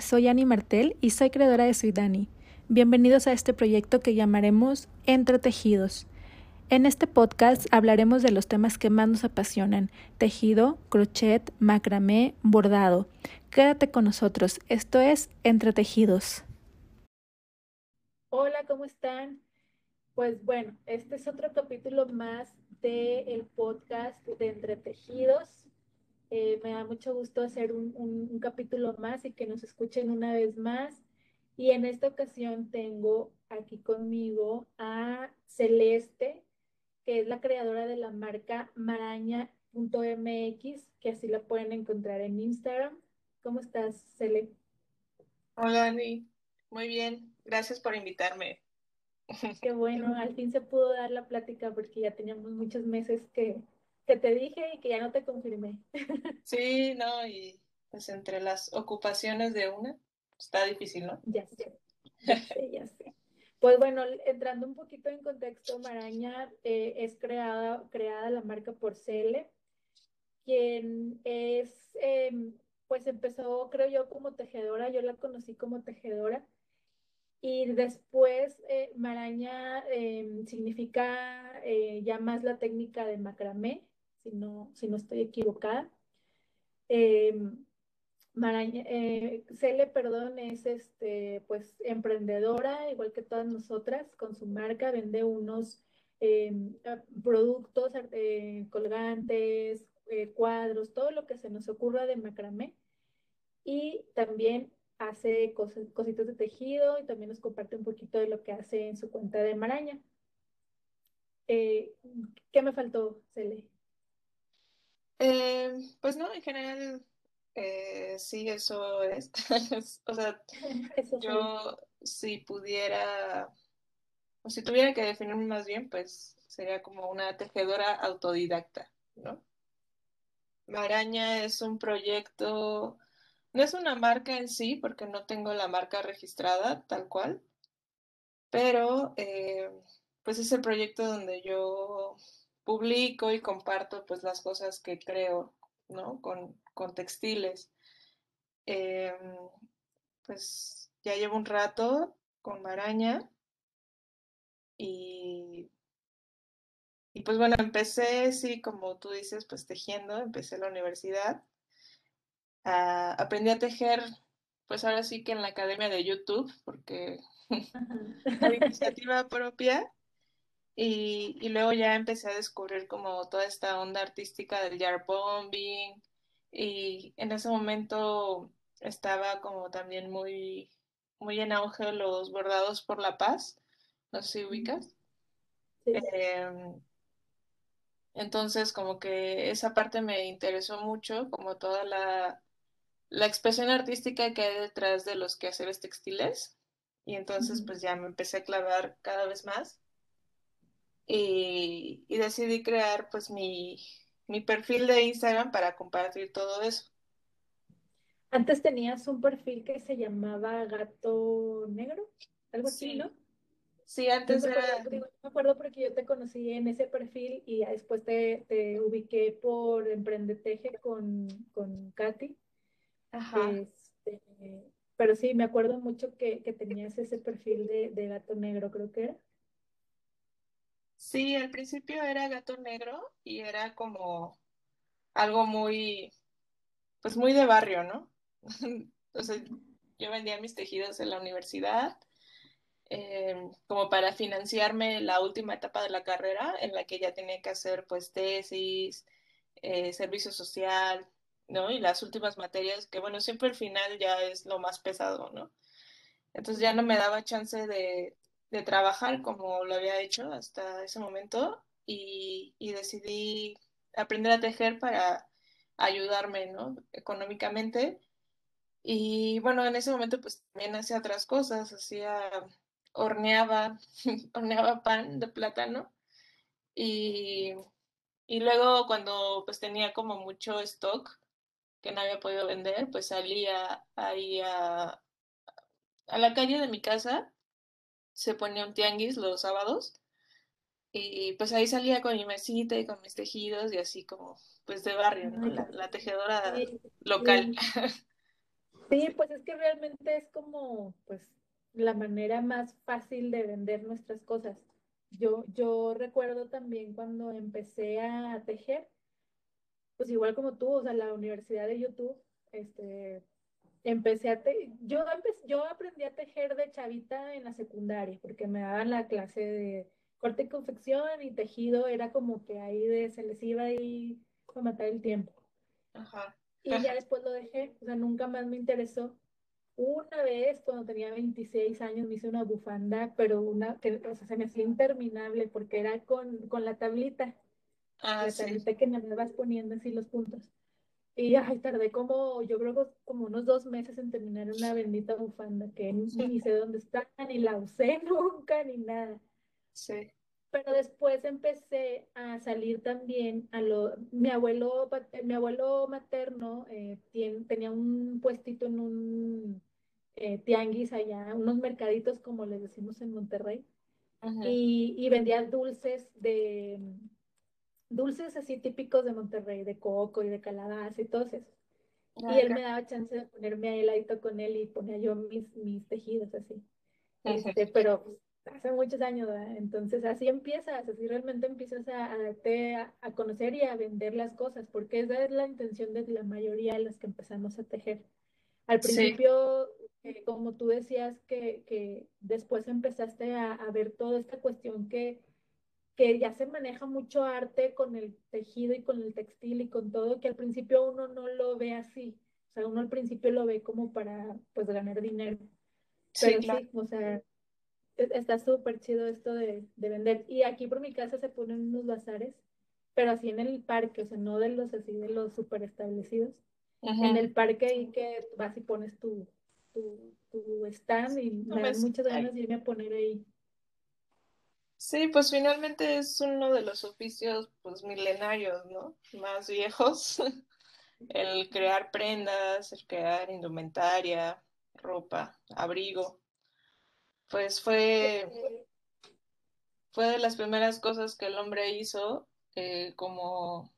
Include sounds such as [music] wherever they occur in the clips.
Soy Ani Martel y soy creadora de Soy Dani. Bienvenidos a este proyecto que llamaremos Entre Tejidos. En este podcast hablaremos de los temas que más nos apasionan, tejido, crochet, macramé, bordado. Quédate con nosotros, esto es Entre Tejidos. Hola, ¿cómo están? Pues bueno, este es otro capítulo más del podcast de Entre Tejidos. Eh, me da mucho gusto hacer un, capítulo más y que nos escuchen una vez más. Y en esta ocasión tengo aquí conmigo a Celeste, que es la creadora de la marca maraña.mx, que así la pueden encontrar en Instagram. ¿Cómo estás, Cele? Hola, Ani. Muy bien. Gracias por invitarme. Qué bueno, al fin se pudo dar la plática porque ya teníamos muchos meses que, que te dije y que ya no te confirmé. [laughs] Sí, no, y pues entre las ocupaciones de una, está difícil, ¿no? Ya sé, ya sé, ya sé. Pues bueno, entrando un poquito en contexto, Maraña eh, es creada, creada la marca por Cele, quien es, em, pues empezó, creo yo, como tejedora, yo la conocí como tejedora, y después eh, Maraña em, significa eh, ya más la técnica de macramé, si no, si no estoy equivocada. Eh, Maraña, eh, Cele, perdón, es este, pues emprendedora, igual que todas nosotras, con su marca, vende unos eh, productos, eh, colgantes, cuadros, todo lo que se nos ocurra de macramé. Y también hace cositas de tejido y también nos comparte un poquito de lo que hace en su cuenta de Maraña. ¿Qué me faltó, Cele? Eh, pues no, en general, eh, sí, eso es. [laughs] o sea, [laughs] yo si pudiera, o si tuviera que definirme más bien, pues sería como una tejedora autodidacta, ¿no? Maraña es un proyecto, no es una marca en sí, porque no tengo la marca registrada tal cual, pero eh, pues es el proyecto donde yo publico y comparto pues las cosas que creo, ¿no? Con, textiles. Em, pues ya llevo un rato con Maraña y, y pues bueno, empecé, sí, como tú dices, pues tejiendo, empecé la universidad. Ah, aprendí a tejer, pues ahora sí que en la academia de YouTube, porque [laughs] por iniciativa propia. Y, y, luego ya empecé a descubrir como toda esta onda artística del yard bombing y en ese momento estaba como también muy, muy en auge los bordados por la paz, no sé si ubicas. Em, entonces como que esa parte me interesó mucho, como toda la, la expresión artística que hay detrás de los quehaceres textiles y entonces pues ya me empecé a clavar cada vez más y, decidí crear pues mi, perfil de Instagram para compartir todo eso. Antes tenías un perfil que se llamaba Gato Negro, algo así, ¿no? Sí, antes era... me acuerdo porque yo te conocí en ese perfil y después te, te ubiqué por Emprendeteje con, con Katy. Ajá. Este, pero sí, me acuerdo mucho que, tenías ese perfil de, de Gato Negro, creo que era. Sí, al principio era gato negro y era como algo muy, pues muy de barrio, ¿no? [laughs] Entonces yo vendía mis tejidos en la universidad em, como para financiarme la última etapa de la carrera en la que ya tenía que hacer pues tesis, eh, servicio social, ¿no? Y las últimas materias que bueno, siempre el final ya es lo más pesado, ¿no? Entonces ya no me daba chance de, de trabajar como lo había hecho hasta ese momento y, decidí aprender a tejer para ayudarme, ¿no? Económicamente. Y bueno, en ese momento pues también hacía otras cosas, hacía, horneaba, [laughs] horneaba pan de plátano y, y luego cuando pues tenía como mucho stock que no había podido vender, pues salía ahí a, a la calle de mi casa se ponía un tianguis los sábados y pues ahí salía con mi mesita y con mis tejidos y así como pues de barrio, ¿no? La, tejedora local. [laughs] Sí, pues es que realmente es como, pues, la manera más fácil de vender nuestras cosas. Yo, yo recuerdo también cuando empecé a tejer, pues igual como tú, o sea, la universidad de YouTube, este, empecé a te yo, empe yo aprendí a tejer de chavita en la secundaria, porque me daban la clase de corte y confección y tejido, era como que ahí de, se les iba ahí a matar el tiempo. Ajá. Y ya después lo dejé, o sea, nunca más me interesó. Una vez, cuando tenía 26 años, me hice una bufanda, pero una que o sea, se me hacía interminable porque era con, con la tablita, Ah, la sí. tablita que me vas poniendo así los puntos. Y ay, tardé como, yo creo que como unos dos meses en terminar una bendita bufanda que ni sé dónde está, ni la usé [laughs] nunca, ni nada. Sí. Pero después empecé a salir también a lo, mi abuelo, mi abuelo materno eh, tiene, tenía un puestito en un eh, tianguis allá, unos mercaditos como les decimos en Monterrey, y, y vendía dulces de, dulces así típicos de Monterrey, de coco y de calabaza y todos esos. Y Ay, él qué- me daba chance de ponerme ahí ladito con él y ponía yo mis, mis tejidos así. Este, pero pues, hace muchos años, ¿verdad? Entonces así empiezas, así realmente empiezas a, a, darte a, a conocer y a vender las cosas, porque esa es la intención de la mayoría de las que empezamos a tejer. Al Sí, principio, eh, como tú decías, que, que después empezaste a, a, ver toda esta cuestión que, que ya se maneja mucho arte con el tejido y con el textil y con todo, que al principio uno no lo ve así. O sea, uno al principio lo ve como para, pues, ganar dinero. sí, Pero claro. sí, o sea, e- está súper chido esto de, de vender. Y aquí por mi casa se ponen unos bazares, pero así en el parque, o sea, no de los así de los súper establecidos. En Ujú. el parque ahí que vas y pones tu, tu, tu stand y No me dan muchas ganas de irme a poner ahí. Sí, pues finalmente es uno de los oficios pues milenarios, ¿no? Más viejos. [laughs] El crear prendas, el crear indumentaria, ropa, abrigo. Pues fue, fue de las primeras cosas que el hombre hizo eh, como,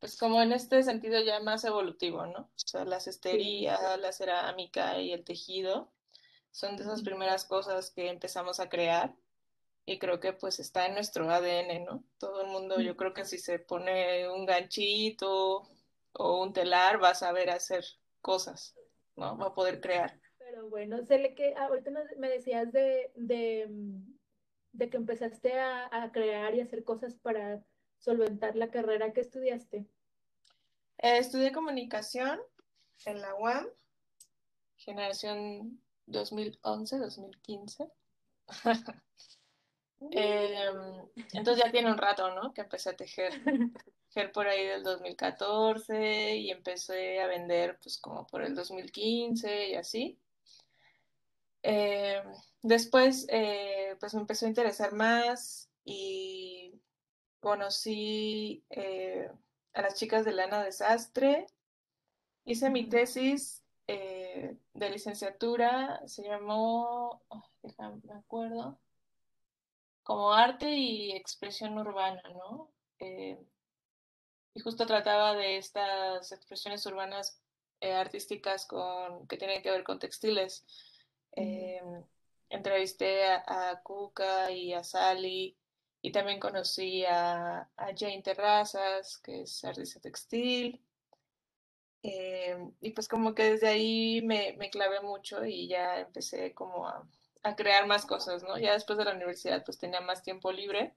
pues como en este sentido ya más evolutivo, ¿no? O sea, la cestería, la cerámica y el tejido son de esas primeras cosas que empezamos a crear y creo que pues está en nuestro ADN, ¿no? Todo el mundo, yo creo que si se pone un ganchito o un telar va a saber hacer cosas, ¿no? Va a poder crear. Pero bueno, le que ahorita me decías de, de, mm, de que empezaste a, a crear y hacer cosas para solventar la carrera que estudiaste. Eh, estudié comunicación en la UAM, generación 2011-2015. [laughs] Eh, entonces ya tiene un rato, ¿no? Que empecé a tejer. Tejer por ahí del 2014 y empecé a vender pues como por el 2015 y así. Eh, después, eh, pues me empezó a interesar más y conocí eh, a las chicas de Lana Desastre. Hice mi tesis eh, de licenciatura, se llamó, oh, déjame, me acuerdo, como arte y expresión urbana, ¿no? Eh, y justo trataba de estas expresiones urbanas eh, artísticas con, que tienen que ver con textiles. Eh, entrevisté a, a Cuca y a Sally y también conocí a, a Jane Terrazas, que es artista textil. Eh, y pues como que desde ahí me, me clavé mucho y ya empecé como a, a crear más cosas, ¿no? Ya después de la universidad pues tenía más tiempo libre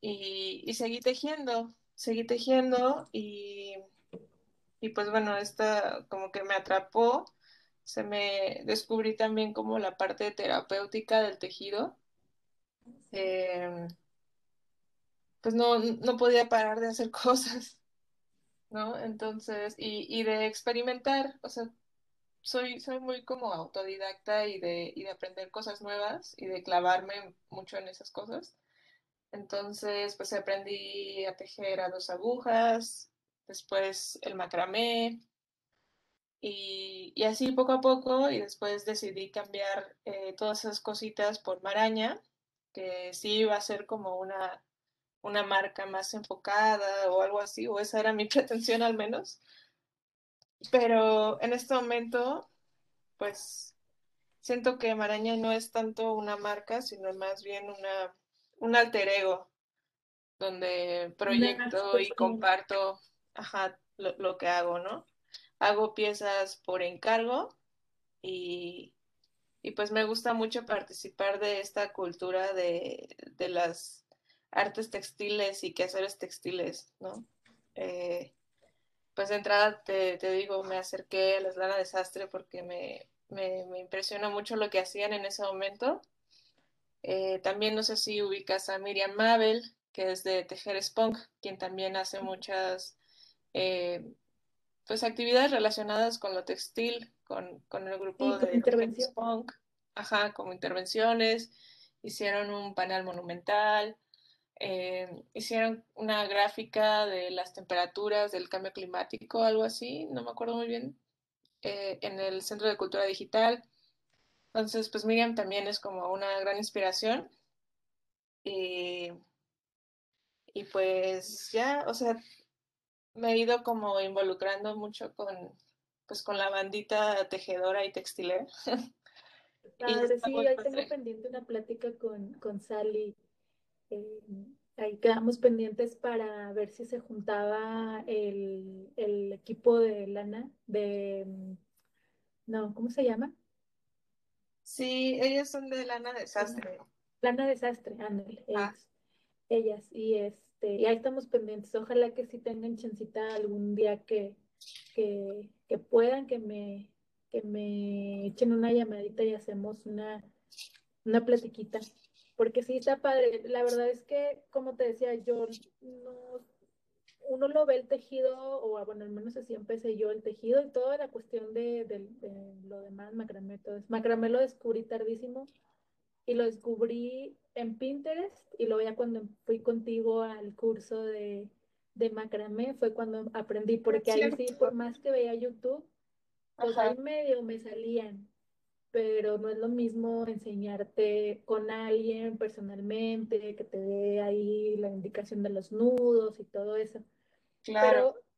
y, y seguí tejiendo, seguí tejiendo y, y pues bueno, esta como que me atrapó, se me descubrí también como la parte terapéutica del tejido, eh, pues no, no podía parar de hacer [laughs] cosas, ¿no? Entonces, y, y de experimentar, o sea, soy, soy muy como autodidacta y de, y de aprender cosas nuevas y de clavarme mucho en esas cosas. Entonces, pues aprendí a tejer a dos agujas, después el macramé y, y así poco a poco y después decidí cambiar eh, todas esas cositas por maraña, que sí iba a ser como una, una marca más enfocada o algo así, o esa era mi [laughs] pretensión al menos. pero en este momento, pues siento que Maraña no es tanto una marca, sino más bien una, un alter ego, donde proyecto y comparto ajá, lo, lo, que hago, ¿no? Hago piezas por encargo y, y, pues me gusta mucho participar de esta cultura de, de las artes textiles y quehaceres textiles, ¿no? Eh, pues de entrada te, te, digo, me acerqué a la Eslana Desastre porque me, me, me, impresiona mucho lo que hacían en ese momento. Eh, también no sé si ubicas a Miriam Mabel, que es de Tejer Spunk, quien también hace muchas eh, pues actividades relacionadas con lo textil, con, con el grupo sí, de Tejer Spunk, ajá, como intervenciones, hicieron un panel monumental, eh, hicieron una gráfica de las temperaturas del cambio climático, algo así, no me acuerdo muy bien, eh, en el Centro de Cultura Digital. Entonces, pues Miriam también es como una gran inspiración. Y, y pues ya, o sea, me he ido como involucrando mucho con, pues con la bandita tejedora y textilera. [laughs] Padre, y sí, ahí tengo pendiente una plática con, con Sally eh, ahí quedamos pendientes para ver si se juntaba el, el, equipo de lana, de, no, ¿cómo se llama? Sí, ellas son de lana desastre. Lana desastre, ándale, ah. ellas, y este, y ahí estamos pendientes, ojalá que sí tengan chancita algún día que, que, que puedan, que me, que me echen una llamadita y hacemos una, una platiquita porque sí está padre. La verdad es que, como te decía, yo no, uno lo ve el tejido, o bueno, al menos así empecé yo el tejido y toda la cuestión de, de, lo demás, macramé, todo eso. Macramé lo descubrí tardísimo y lo descubrí en Pinterest y luego ya cuando fui contigo al curso de, de macramé fue cuando aprendí, porque ahí sí, por más que veía YouTube, pues ahí medio me salían, pero no es lo mismo enseñarte con alguien personalmente, que te dé ahí la indicación de los nudos y todo eso. Claro. Pero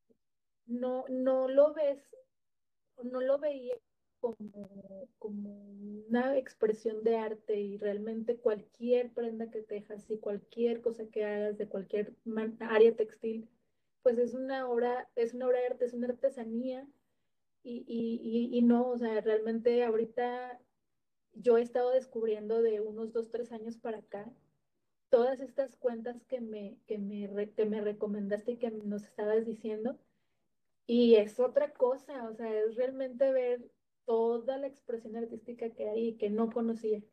no, no lo ves, no lo veía como, como una expresión de arte y realmente cualquier prenda que tejas y cualquier cosa que hagas de cualquier área textil, pues es una obra, es una obra de arte, es una artesanía y, y, y, no, o sea, realmente ahorita yo he estado descubriendo de unos dos, tres años para acá todas estas cuentas que me, que me, que me recomendaste y que nos estabas diciendo. Y es otra cosa, o sea, es realmente ver toda la expresión artística que hay y que no conocía.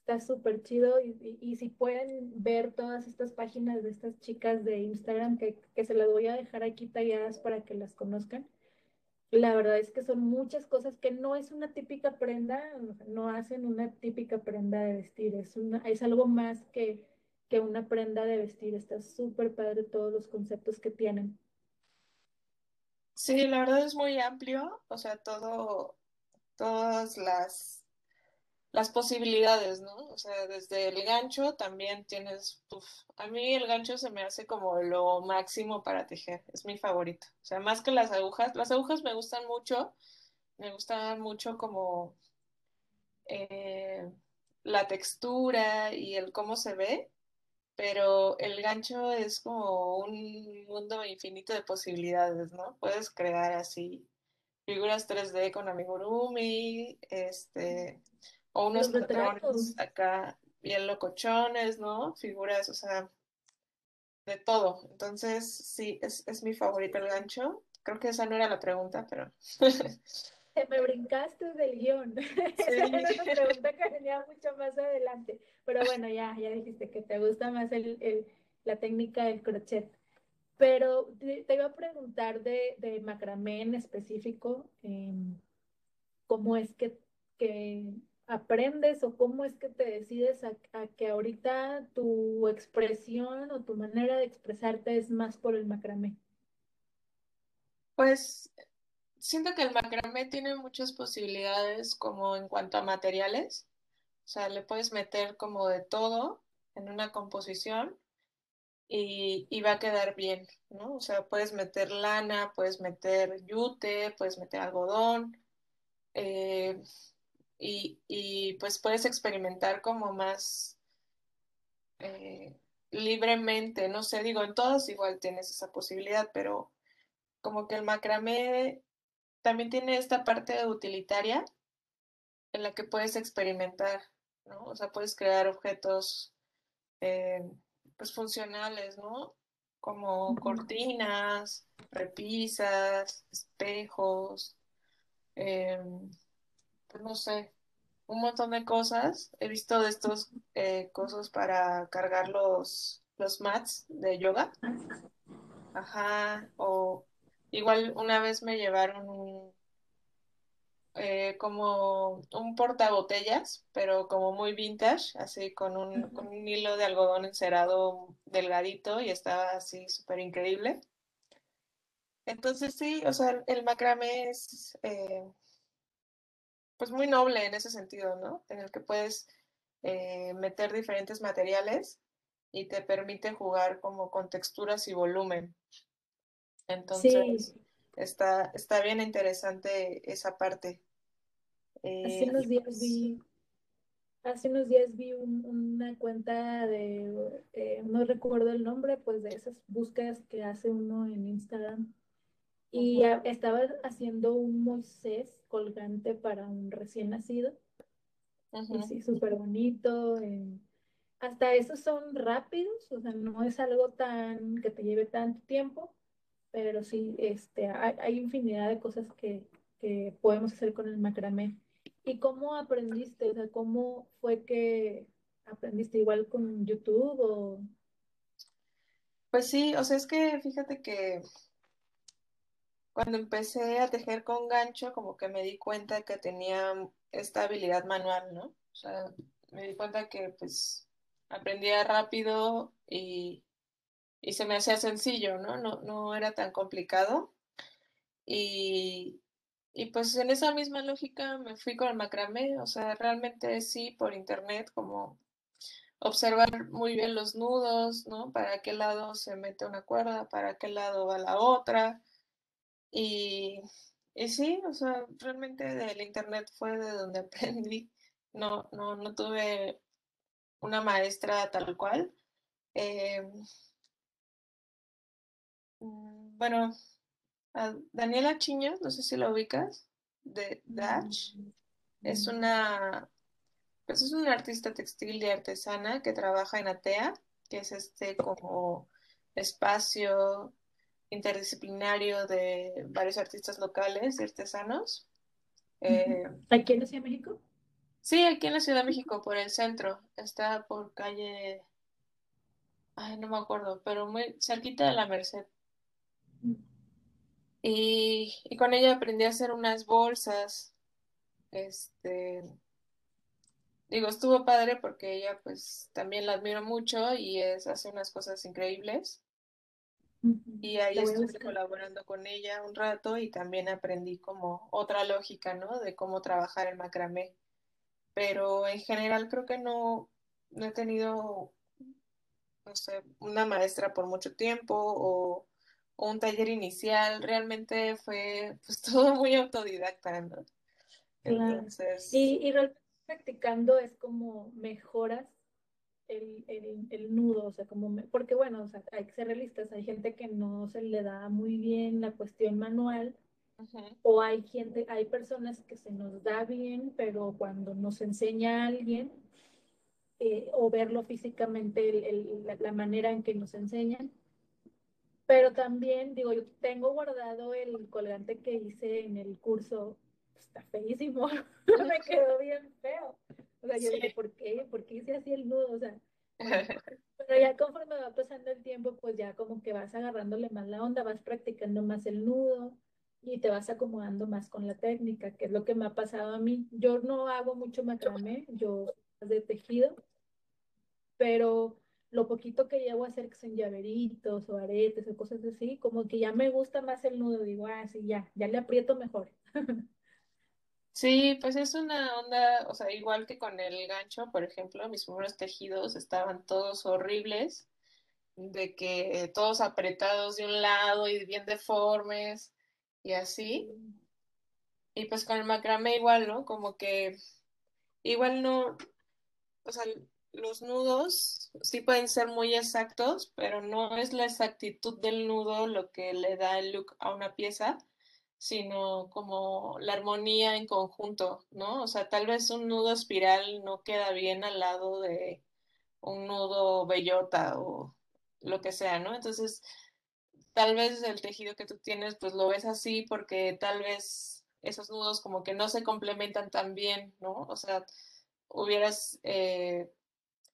Está súper chido y, y, si pueden ver todas estas páginas de estas chicas de Instagram que, que se las voy a dejar aquí talladas para que las conozcan la verdad es que son muchas cosas que no es una típica prenda, no hacen una típica prenda de vestir, es, es algo más que, que una prenda de vestir. Está súper padre todos los conceptos que tienen. Sí, la verdad es muy amplio, o sea, todo, todas las las posibilidades, ¿no? O sea, desde el gancho también tienes, uf, a mí el gancho se me hace como lo máximo para tejer, es mi favorito. O sea, más que las agujas, las agujas me gustan mucho, me gustan mucho como eh, la textura y el cómo se ve, pero el gancho es como un mundo infinito de posibilidades, ¿no? Puedes crear así figuras 3D con amigurumi, este o unos patrones acá bien locochones, ¿no? Figuras, o sea, de todo. Entonces, sí, es, es mi favorito el gancho. Creo que esa no era la pregunta, pero... [laughs] me brincaste del guion. [laughs] Esa era una pregunta que venía mucho más adelante. Pero bueno, ya, ya dijiste que te gusta más el, el, la técnica del crochet. Pero te, iba a preguntar de, de macramé en específico, eh, ¿cómo es que, que aprendes o cómo es que te decides a, que ahorita tu expresión o tu manera de expresarte es más por el macramé? Pues siento que el macramé tiene muchas posibilidades como en cuanto a materiales. O sea, le puedes meter como de todo en una composición y, y, va a quedar bien, ¿no? O sea, puedes meter lana, puedes meter yute, puedes meter algodón eh, y, y, pues puedes experimentar como más eh, libremente, no sé, digo, en todos igual tienes esa posibilidad, pero como que el macramé también tiene esta parte utilitaria en la que puedes experimentar, ¿no? O sea, puedes crear objetos eh, pues funcionales, ¿no? Como cortinas, repisas, espejos, eh, no sé, un montón de cosas. He visto de estos eh, cosas para cargar los, los mats de yoga. Ajá, o igual una vez me llevaron un, eh, como un portabotellas, pero como muy vintage, así con un, con un hilo de algodón encerado delgadito y estaba así súper increíble. Entonces sí, o sea, el macramé es eh, pues muy noble en ese sentido, ¿no? En el que puedes eh, meter diferentes materiales y te permite jugar como con texturas y volumen. Entonces, Sí, está, está bien interesante esa parte. hace Eh, unos días pues, vi, hace unos días vi un- una cuenta de, eh, no recuerdo el nombre, pues de esas búsquedas que hace uno en Instagram. Y a- estaba haciendo un Moisés colgante para un recién nacido. Y ujú. sí, súper bonito. eh, Hasta esos son rápidos, o sea, no es algo tan que te lleve tanto tiempo, pero sí, este, hay, hay infinidad de cosas que, que podemos hacer con el macramé. ¿Y cómo aprendiste? O sea, ¿cómo fue que aprendiste igual con YouTube o... Pues sí, o sea, es que fíjate que cuando empecé a tejer con gancho, como que me di cuenta que tenía esta habilidad manual, ¿no? O sea, me di cuenta que pues aprendía rápido y, y se me hacía sencillo, ¿no? No, no era tan complicado. Y, y pues en esa misma lógica me fui con el macramé, o sea, realmente sí, por internet, como observar muy bien los nudos, ¿no? Para qué lado se mete una cuerda, para qué lado va la otra. Y, y sí, o sea, realmente del internet fue de donde [laughs] aprendí. No, no, no tuve una maestra tal cual. Eh, mm, bueno, a Daniela Chiñas, no sé si la ubicas, de Mm, Dutch. Es mm, una, pues es una artista textil y artesana que trabaja en ATEA, que es este como espacio interdisciplinario de varios artistas locales y artesanos. Eh, ¿Aquí en la Ciudad de México? sí, aquí en la Ciudad de México, por el centro, está por calle, ay, no me acuerdo, pero muy cerquita de la Merced. Mm, Y, y con ella aprendí a hacer unas bolsas, este, Digo, estuvo padre porque ella pues también la admiro mucho y es, hace unas cosas increíbles. Y ahí estuve colaborando con ella un rato y también aprendí como otra lógica, ¿no? De cómo trabajar el macramé. Pero en general creo que no, no he tenido, no sé, una maestra por mucho tiempo o, o un taller inicial. Realmente fue [laughs] pues todo muy autodidacta, ¿no? Claro. Entonces, Y, y realmente practicando es como mejoras el, el, el nudo, o sea, como, me- porque bueno, o sea, hay que ser realistas, hay gente que no se le da muy bien la cuestión manual, o hay gente, hay personas que se nos da bien, pero cuando nos enseña a alguien, eh, o verlo físicamente, el, el, la, la manera en que nos enseñan, pero también, digo, yo tengo guardado el colgante que hice en el curso, está feísimo, [laughs] me quedó bien feo. O sea, yo Sí. digo, ¿por qué? ¿Por qué hice así el nudo? O sea, [laughs] pero ya conforme va pasando el tiempo, pues ya como que vas agarrándole más la onda, vas practicando más el nudo y te vas acomodando más con la técnica, que es lo que me ha pasado a mí. Yo no hago mucho macramé, yo más de tejido, pero lo poquito que llevo a hacer que son llaveritos o aretes o cosas así, como que ya me gusta más el nudo, digo, ah, sí, ya, ya le aprieto mejor. [laughs] Sí, pues es una onda, o sea, igual que con el gancho, por ejemplo, mis primeros tejidos estaban todos horribles de que todos apretados de un lado y bien deformes y así. Y pues con el macramé igual, ¿no? Como que igual no, o sea, los nudos sí pueden ser muy exactos, pero no es la exactitud del nudo lo que le da el look a una pieza, sino como la armonía en conjunto, ¿no? O sea, tal vez un nudo espiral no queda bien al lado de un nudo bellota o lo que sea, ¿no? Entonces, tal vez el tejido que tú tienes, pues lo ves así porque tal vez esos nudos como que no se complementan tan bien, ¿no? O sea, hubieras, eh,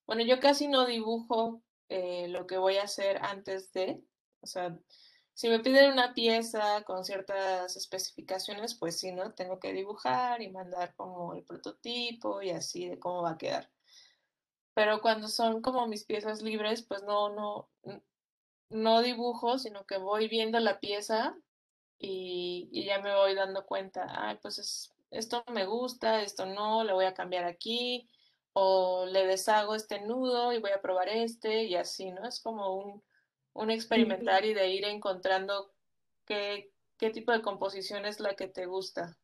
bueno, yo casi no dibujo eh, lo que voy a hacer antes de, o sea, si me piden una pieza con ciertas especificaciones, pues sí, ¿no? Tengo que dibujar y mandar como el prototipo y así de cómo va a quedar. Pero cuando son como mis piezas libres, pues no, no, no dibujo, sino que voy viendo la pieza y, ya me voy dando cuenta, ay, pues es, esto me gusta, esto no, le voy a cambiar aquí, o le deshago este nudo y voy a probar este, y así, ¿no? Es como un, un experimentar y de ir encontrando qué, qué tipo de composición es la que te gusta.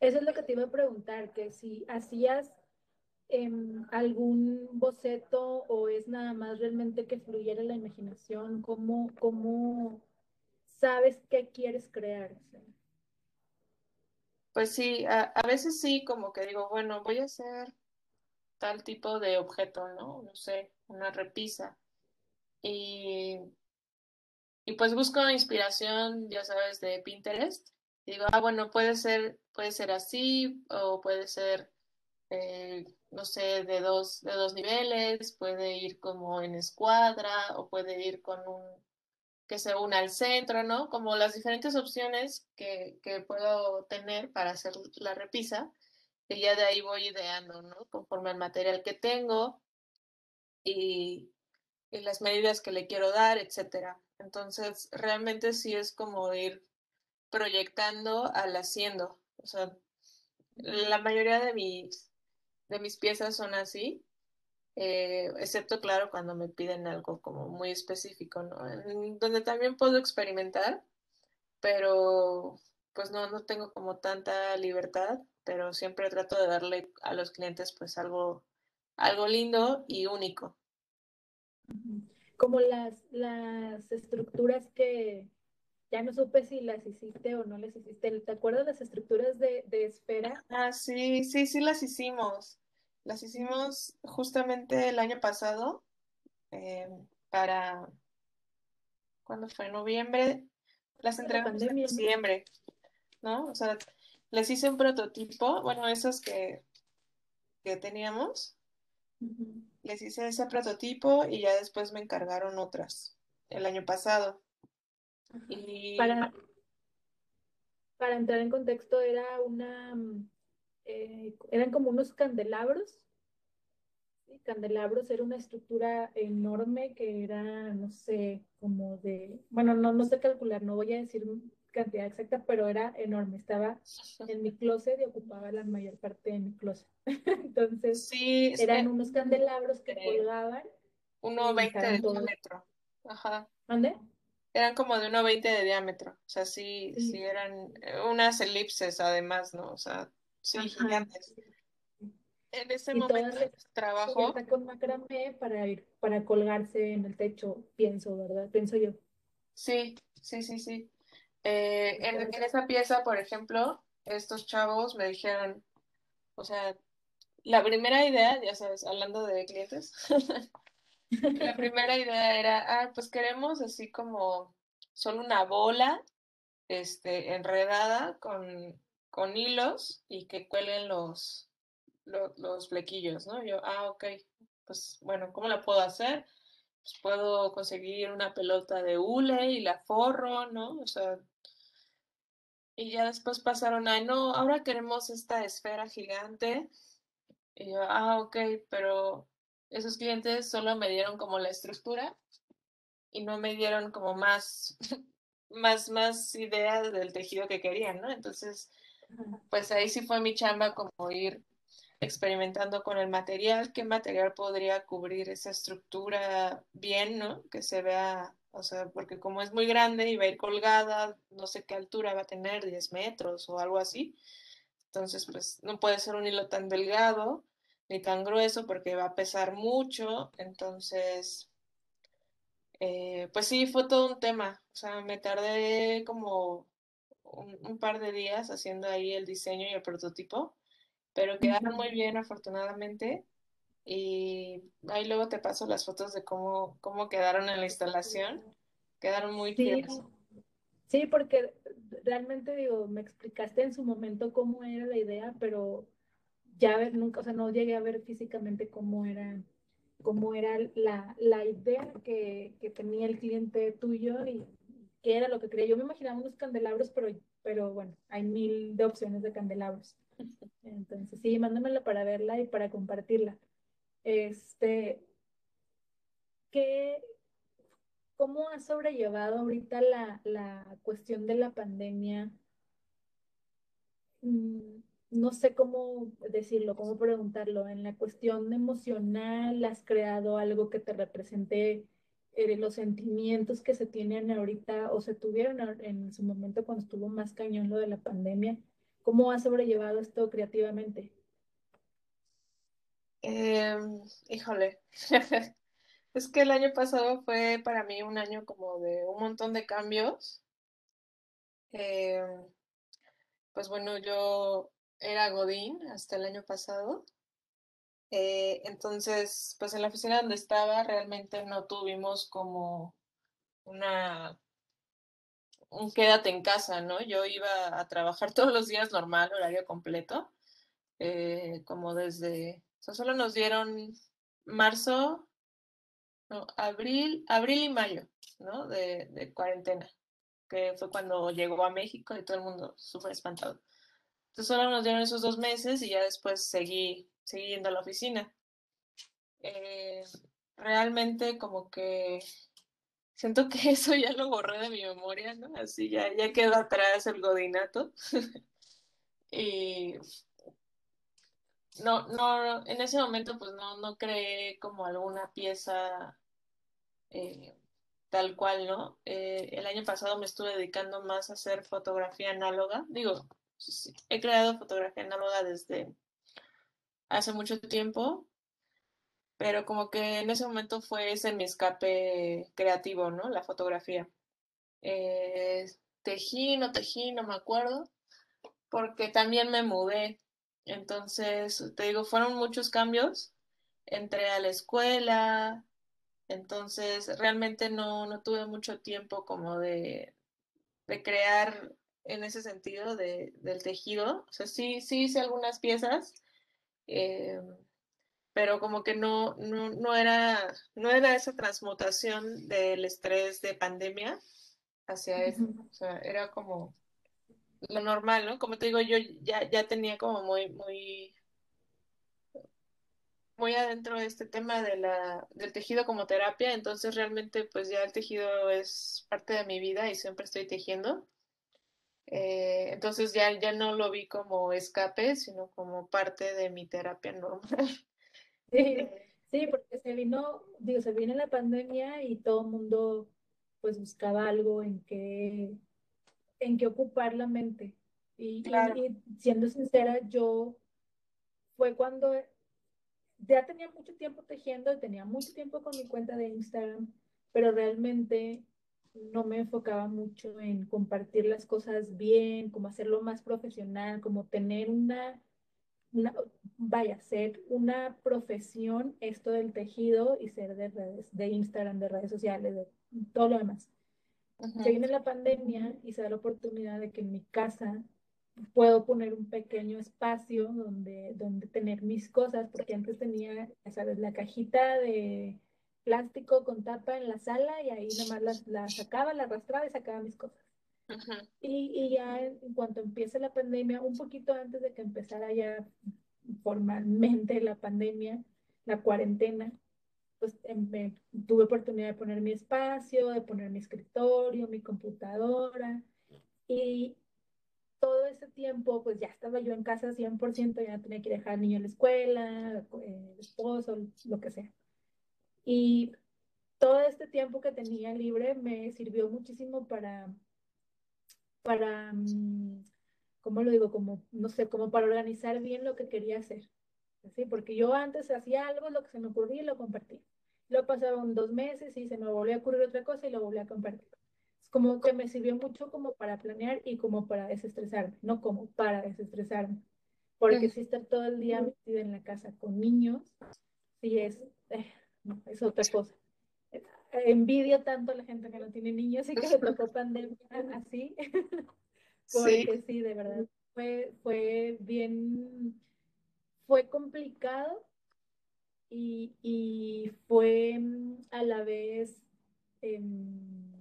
Eso es lo que te iba a preguntar, que si hacías em, algún boceto o es nada más realmente que fluyera la imaginación, ¿cómo, cómo sabes qué quieres crear? Pues sí, a, a veces sí, como que digo, bueno, voy a hacer tal tipo de objeto, ¿no? No sé, una repisa. Y, y pues busco inspiración, ya sabes, de Pinterest. digo, ah, bueno, puede ser, puede ser así, o puede ser, eh, no sé, de dos, de dos niveles, puede ir como en escuadra, o puede ir con un que se una al centro, ¿no? Como las diferentes opciones que, que puedo tener para hacer la repisa, y ya de ahí voy ideando, ¿no? Conforme al material que tengo y, y las medidas que le quiero dar, etcétera. Entonces, realmente sí es como ir proyectando al haciendo. O sea, la mayoría de mis, de mis piezas son así, eh, excepto, claro, cuando me piden algo como muy específico, ¿no? donde también puedo experimentar, pero pues no, no tengo como tanta libertad, pero siempre trato de darle a los clientes pues algo, algo lindo y único. Como las, las estructuras que ya no supe si las hiciste o no las hiciste. ¿Te acuerdas las estructuras de, de esfera? Ah, sí, sí, sí las hicimos. Las hicimos justamente el año pasado eh, para, ¿cuándo fue? Noviembre. Las entregamos en diciembre, ¿no? O sea, les hice un prototipo, bueno, esos que, que teníamos. Les hice ese prototipo y ya después me encargaron otras el año pasado. Y... Para, para entrar en contexto, era una eh, eran como unos candelabros. Candelabros era una estructura enorme que era, no sé, como de, bueno, no, no sé calcular, no voy a decir cantidad exacta, pero era enorme. Estaba en mi closet y ocupaba la mayor parte de mi closet. [laughs] Entonces, sí, eran unos candelabros que colgaban. 1,20 de diámetro. Ajá. ¿Dónde? Eran como de 1,20 de diámetro. O sea, sí, sí, sí, eran unas elipses además, ¿no? O sea, Sí, gigantes. En ese momento trabajo. con macramé para ir, para colgarse en el techo, pienso, ¿verdad? Pienso yo. Sí, sí, sí, sí. Eh, en, en, esa pieza, por ejemplo, estos chavos me dijeron, o sea, la primera idea, ya sabes, hablando de clientes, [laughs] la primera idea era, ah, pues queremos así como solo una bola, este, enredada con con hilos y que cuelen los, los, flequillos, ¿no? Yo, ah, ok, pues bueno, ¿cómo la puedo hacer? Pues puedo conseguir una pelota de hule y la forro, ¿no? O sea, y ya después pasaron a, no, ahora queremos esta esfera gigante. Y yo, ah, ok, pero esos clientes solo me dieron como la estructura y no me dieron como más, [laughs] más, más ideas del tejido que querían, ¿no? Entonces, pues ahí sí fue mi chamba como ir experimentando con el material, qué material podría cubrir esa estructura bien, ¿no? Que se vea, o sea, porque como es muy grande y va a ir colgada, no sé qué altura va a tener, 10 metros o algo así. Entonces, pues no puede ser un hilo tan delgado ni tan grueso porque va a pesar mucho. Entonces, eh, pues sí, fue todo un tema. O sea, me tardé como un, un, par de días haciendo ahí el diseño y el prototipo, pero quedaron muy bien afortunadamente. Y ahí luego te paso las fotos de cómo, cómo quedaron en la instalación. Quedaron muy sí, Sí, porque realmente digo, me explicaste en su momento cómo era la idea, pero ya ver, nunca, o sea, no llegué a ver físicamente cómo era, cómo era la, la idea que, que, tenía el cliente tuyo y qué era lo que quería. Yo me imaginaba unos candelabros, pero, pero bueno, hay mil de opciones de candelabros. [laughs] Entonces, sí, mándamela para verla y para compartirla. Este, ¿qué, ¿cómo has sobrellevado ahorita la, la cuestión de la pandemia? Mm, no sé cómo decirlo, cómo preguntarlo. En la cuestión emocional, ¿has creado algo que te represente eh, los sentimientos que se tienen ahorita o se tuvieron en su momento cuando estuvo más cañón lo de la pandemia? ¿Cómo has sobrellevado esto creativamente? Eh, híjole, [laughs] es que el año pasado fue para mí un año como de un montón de cambios. Eh, pues bueno, yo era Godín hasta el año pasado. Eh, entonces, pues en la oficina donde estaba realmente no tuvimos como una un quédate en casa, ¿no? Yo iba a trabajar [laughs] todos los días normal, horario completo, como desde, sea, solo nos dieron marzo, no, abril, abril y mayo, ¿no? De, cuarentena, que fue cuando llegó a México y todo el mundo súper espantado. Entonces solo nos dieron esos dos meses y ya después seguí, seguí yendo a la oficina. Eh, realmente como que siento que [laughs] eso ya lo borré de mi memoria, ¿no? Así ya, ya quedó atrás el godinato. [laughs] y no, no, en ese momento pues no, no creé como alguna pieza eh, tal cual, ¿no? Eh, el año pasado me estuve dedicando más a hacer fotografía análoga. Digo, he creado fotografía análoga desde hace mucho tiempo, pero como que en ese momento fue ese mi escape creativo, ¿no? La fotografía. Eh, tejí, no tejí, no me acuerdo, porque también me mudé. Entonces, te digo, fueron muchos cambios. Entré a la escuela, entonces realmente no, no tuve mucho tiempo como de, de crear en ese sentido de, del tejido. O sea, sí, sí hice algunas piezas, eh, pero como que no, no, no, era, no era esa transmutación del estrés de pandemia hacia eso. O sea, era como lo normal, ¿no? Como te digo, yo ya, ya tenía como muy, muy, muy adentro de este tema de la, del tejido como terapia, entonces realmente pues ya el tejido es parte de mi vida y siempre estoy tejiendo. Eh, entonces ya, ya no lo vi como escape, sino como parte de mi terapia normal. [laughs] Sí, sí, porque se vino, digo, se viene la pandemia y todo el mundo pues buscaba algo en que, en que ocupar la mente. Y, Claro. y, y siendo sincera, yo fue cuando ya tenía mucho tiempo tejiendo, tenía mucho tiempo con mi cuenta de Instagram, pero realmente no me enfocaba mucho en compartir las cosas bien, como hacerlo más profesional, como tener una, una vaya, ser una profesión esto del tejido y ser de redes, de Instagram, de redes sociales, de todo lo demás. Se viene la pandemia y se da la oportunidad de que en mi casa puedo poner un pequeño espacio donde, donde tener mis cosas, porque antes tenía, ya sabes, la cajita de plástico con tapa en la sala y ahí nomás la, la sacaba, la arrastraba y sacaba mis cosas. Y, y ya en, en cuanto empiece la pandemia, un poquito antes de que empezara ya formalmente la pandemia, la cuarentena, pues em, tuve oportunidad de poner mi espacio, de poner mi escritorio, mi computadora. Y todo ese tiempo, pues ya estaba yo en casa 100%, ya tenía que dejar al niño a la escuela, eh, el esposo, lo que sea. Y todo este tiempo que tenía libre me sirvió muchísimo para, para, mm, ¿cómo lo digo? Como, no sé, como para organizar bien lo que quería hacer. ¿sí? Porque yo antes hacía algo, lo que se me ocurría y lo compartía. Lo pasaban dos meses y se me volvió a ocurrir otra cosa y lo volví a compartir. Es como que me sirvió mucho como para planear y como para desestresarme, no como para desestresarme. Porque si estar todo el día metida en la casa con niños, sí es, eh, no, es otra cosa. Envidio tanto a la gente que no tiene niños y que le tocó [laughs] pandemia así. [laughs] Porque sí. de verdad, fue, fue bien, fue complicado y, fue mm, a la vez em,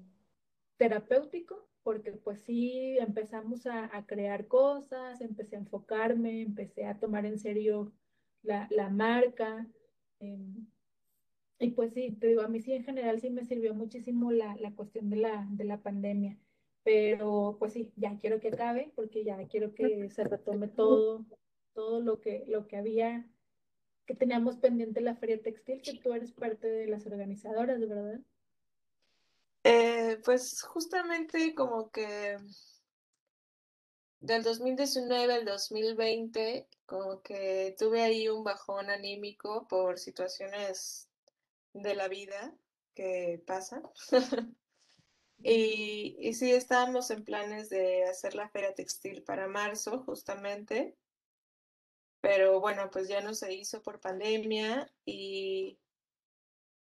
terapéutico, porque pues sí, empezamos a, crear cosas, empecé a enfocarme, empecé a tomar en serio la, marca. Em, y pues sí, te digo, a mí sí en general sí me sirvió muchísimo la, cuestión de la, de la pandemia. Pero pues sí, ya quiero que acabe porque ya quiero que se retome todo, todo lo que, lo que había que teníamos pendiente la feria textil, que tú eres parte de las organizadoras, ¿verdad? Eh, pues justamente como que del 2019 al 2020, como que tuve ahí un bajón anímico por situaciones de la vida que pasan. [laughs] y, y sí, estábamos en planes de hacer la feria textil para marzo, justamente pero bueno, pues ya no se hizo por pandemia y,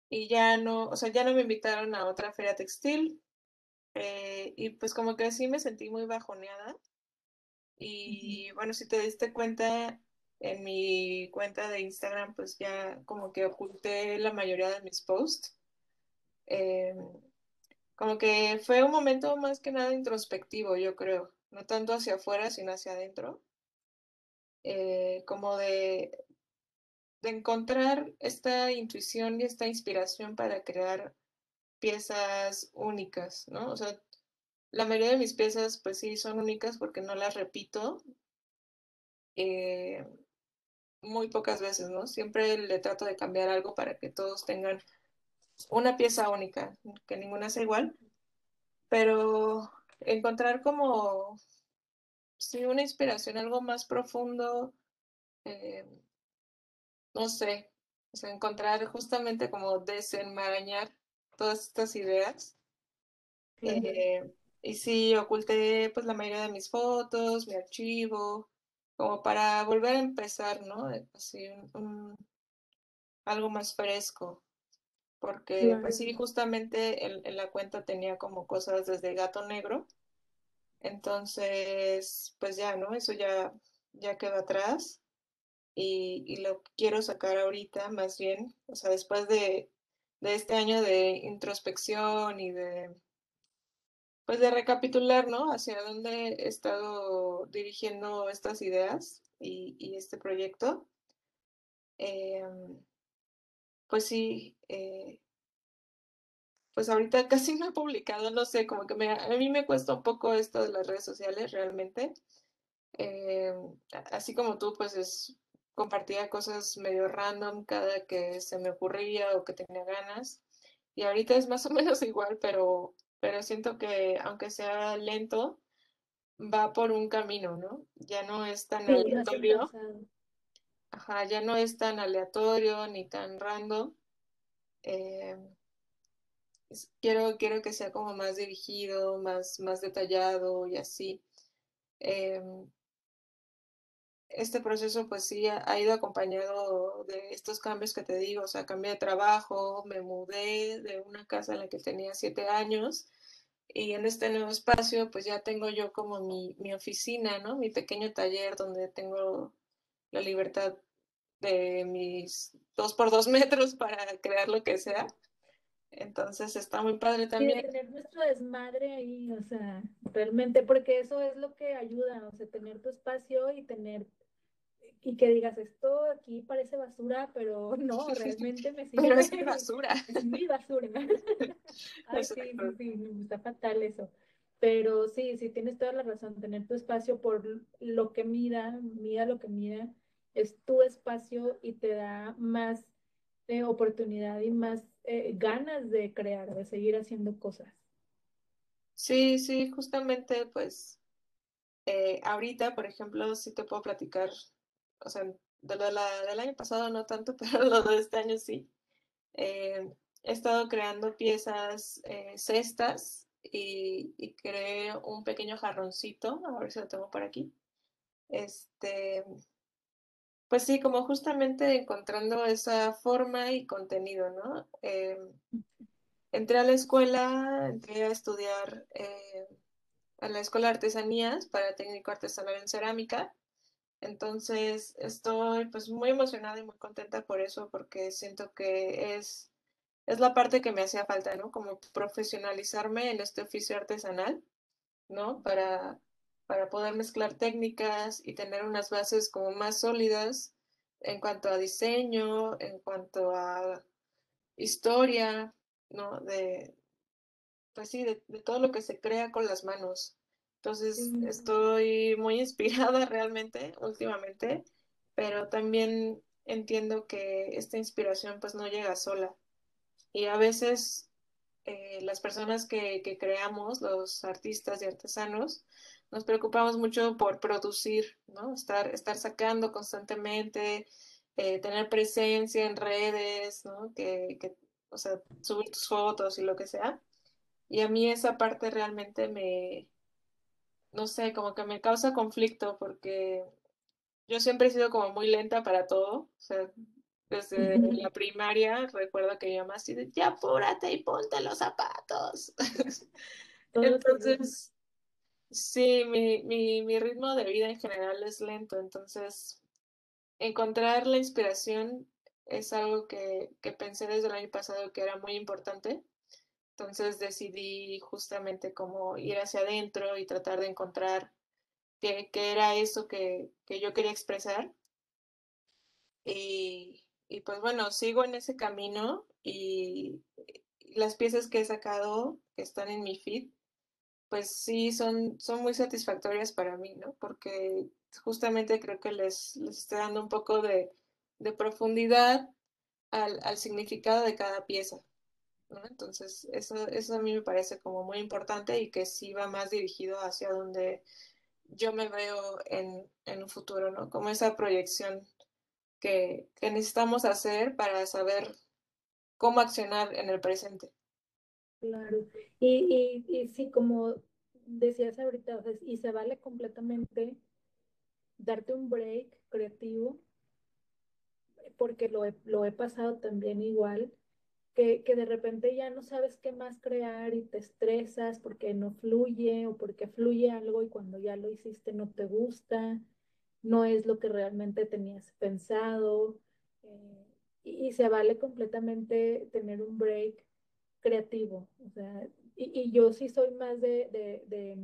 y ya no, o sea, ya no me invitaron a otra feria textil eh, y pues como que así me sentí muy bajoneada y bueno, si te diste cuenta en mi cuenta de Instagram, pues ya como que oculté la mayoría de mis posts. Em, como que fue un momento más que nada introspectivo, yo creo, no tanto hacia afuera, sino hacia adentro. Eh, como de, encontrar esta intuición y esta inspiración para crear piezas únicas, ¿no? O sea, la mayoría de mis piezas, pues sí, son únicas porque no las repito eh, muy pocas veces, ¿no? Siempre le trato de cambiar algo para que todos tengan una pieza única, que ninguna sea igual, pero encontrar como sí, una inspiración, algo más profundo, eh, no sé, o sea, encontrar justamente como desenmarañar todas estas ideas. Eh, y sí, oculté pues la mayoría de mis fotos, mi archivo, como para volver a empezar, ¿no? Así algo más fresco. Porque pues sí, justamente en, en, la cuenta tenía como cosas desde gato negro entonces, pues ya, ¿no? Eso ya, ya quedó atrás y, lo quiero sacar ahorita más bien, o sea, después de, de este año de introspección y de, pues de recapitular, ¿no? Hacia dónde he estado dirigiendo estas ideas y, y este proyecto. Em, pues sí, eh, pues ahorita casi no he publicado, no sé, como que me, a mí me cuesta un poco esto de las redes sociales realmente. Eh, así como tú, pues es, compartía cosas medio random cada que se me ocurría o que tenía ganas. Y ahorita es más o [laughs] menos igual, pero, pero siento que aunque sea lento, va por un camino, ¿no? Ya no es tan aleatorio. Ajá, ya no es tan aleatorio ni tan random. Eh, quiero, quiero que sea como más dirigido, más, más detallado y así. Em, este proceso pues sí ha, ido acompañado de estos cambios que te digo, o sea, cambié de trabajo, me mudé de una casa en la que tenía siete años y en este nuevo espacio pues ya tengo yo como mi, mi oficina, ¿no? Mi pequeño taller donde tengo la libertad de mis dos por dos [laughs] metros para crear lo que sea. Entonces está muy padre también. Y tener nuestro desmadre ahí, o sea, realmente, porque eso es lo que ayuda, o sea, tener tu espacio y tener, y que digas, esto aquí parece basura, pero [laughs] no, realmente me [laughs] sirve. Pero [laughs] es mi basura. Es mi basura. Ay, sí, sí, sí, me gusta fatal eso. Pero sí, sí tienes toda la razón, tener tu espacio por lo que mida, mida lo que mida, es tu espacio y te da más eh, oportunidad y más eh, ganas de crear, de seguir haciendo cosas. Sí, sí, justamente pues eh, ahorita, por ejemplo, sí te puedo platicar, o sea, de lo del año pasado no tanto, [laughs] pero lo de este año sí. he estado creando piezas, cestas y, y, creé un pequeño jarroncito, a ver si lo tengo por aquí. Este, pues sí, como justamente encontrando esa forma y contenido, ¿no? Eh, entré a la escuela, entré a estudiar eh, a la Escuela de Artesanías para técnico artesanal en cerámica. Entonces estoy pues muy emocionada y muy contenta por eso, porque siento que es, es la parte que me hacía falta, ¿no? Como profesionalizarme en este oficio artesanal, ¿no? Para, para poder mezclar técnicas y tener unas bases como más sólidas en cuanto a diseño, en cuanto a historia, ¿no? De, pues sí, de, todo lo que se crea con las manos. Entonces, estoy muy [laughs] inspirada realmente últimamente, pero también entiendo que esta inspiración pues no llega sola. Y a veces eh, las personas que, que, creamos, los artistas y artesanos, nos preocupamos mucho por producir, ¿no? Estar, estar sacando constantemente, eh, tener presencia en redes, ¿no? Que, que, o sea, subir tus fotos y lo que sea. Y a mí esa parte realmente me, no sé, como que me causa conflicto porque yo siempre he sido como muy lenta para todo. O sea, desde la primaria recuerdo que mi mamá así de, ya apúrate y ponte los zapatos. [laughs] entonces, sí, mi, mi, mi ritmo de vida en general es lento, entonces encontrar la inspiración es algo que, que pensé desde el año pasado que era muy importante. Entonces decidí justamente como ir hacia adentro y tratar de encontrar qué, qué era eso que, que, yo quería expresar. Y, y pues bueno, sigo en ese camino y las piezas que he sacado que están en mi feed, pues sí, son, son muy satisfactorias para mí, ¿no? Porque justamente creo que les, les estoy dando un poco de, de profundidad al, al, significado de cada pieza, ¿no? Entonces, eso, eso a mí me parece como muy importante y que sí va más dirigido hacia donde yo me veo en, en un futuro, ¿no? Como esa proyección que, que necesitamos hacer para saber cómo accionar en el presente. Claro, y, y, y sí, como decías ahorita, o sea, y se vale completamente darte un break creativo, porque lo he, lo he pasado también igual, que, que, de repente ya no sabes qué más crear y te estresas porque no fluye o porque fluye algo y cuando ya lo hiciste no te gusta no es lo que realmente tenías pensado eh, y, se vale completamente tener un break creativo. Y, yo sí soy más de, de, de,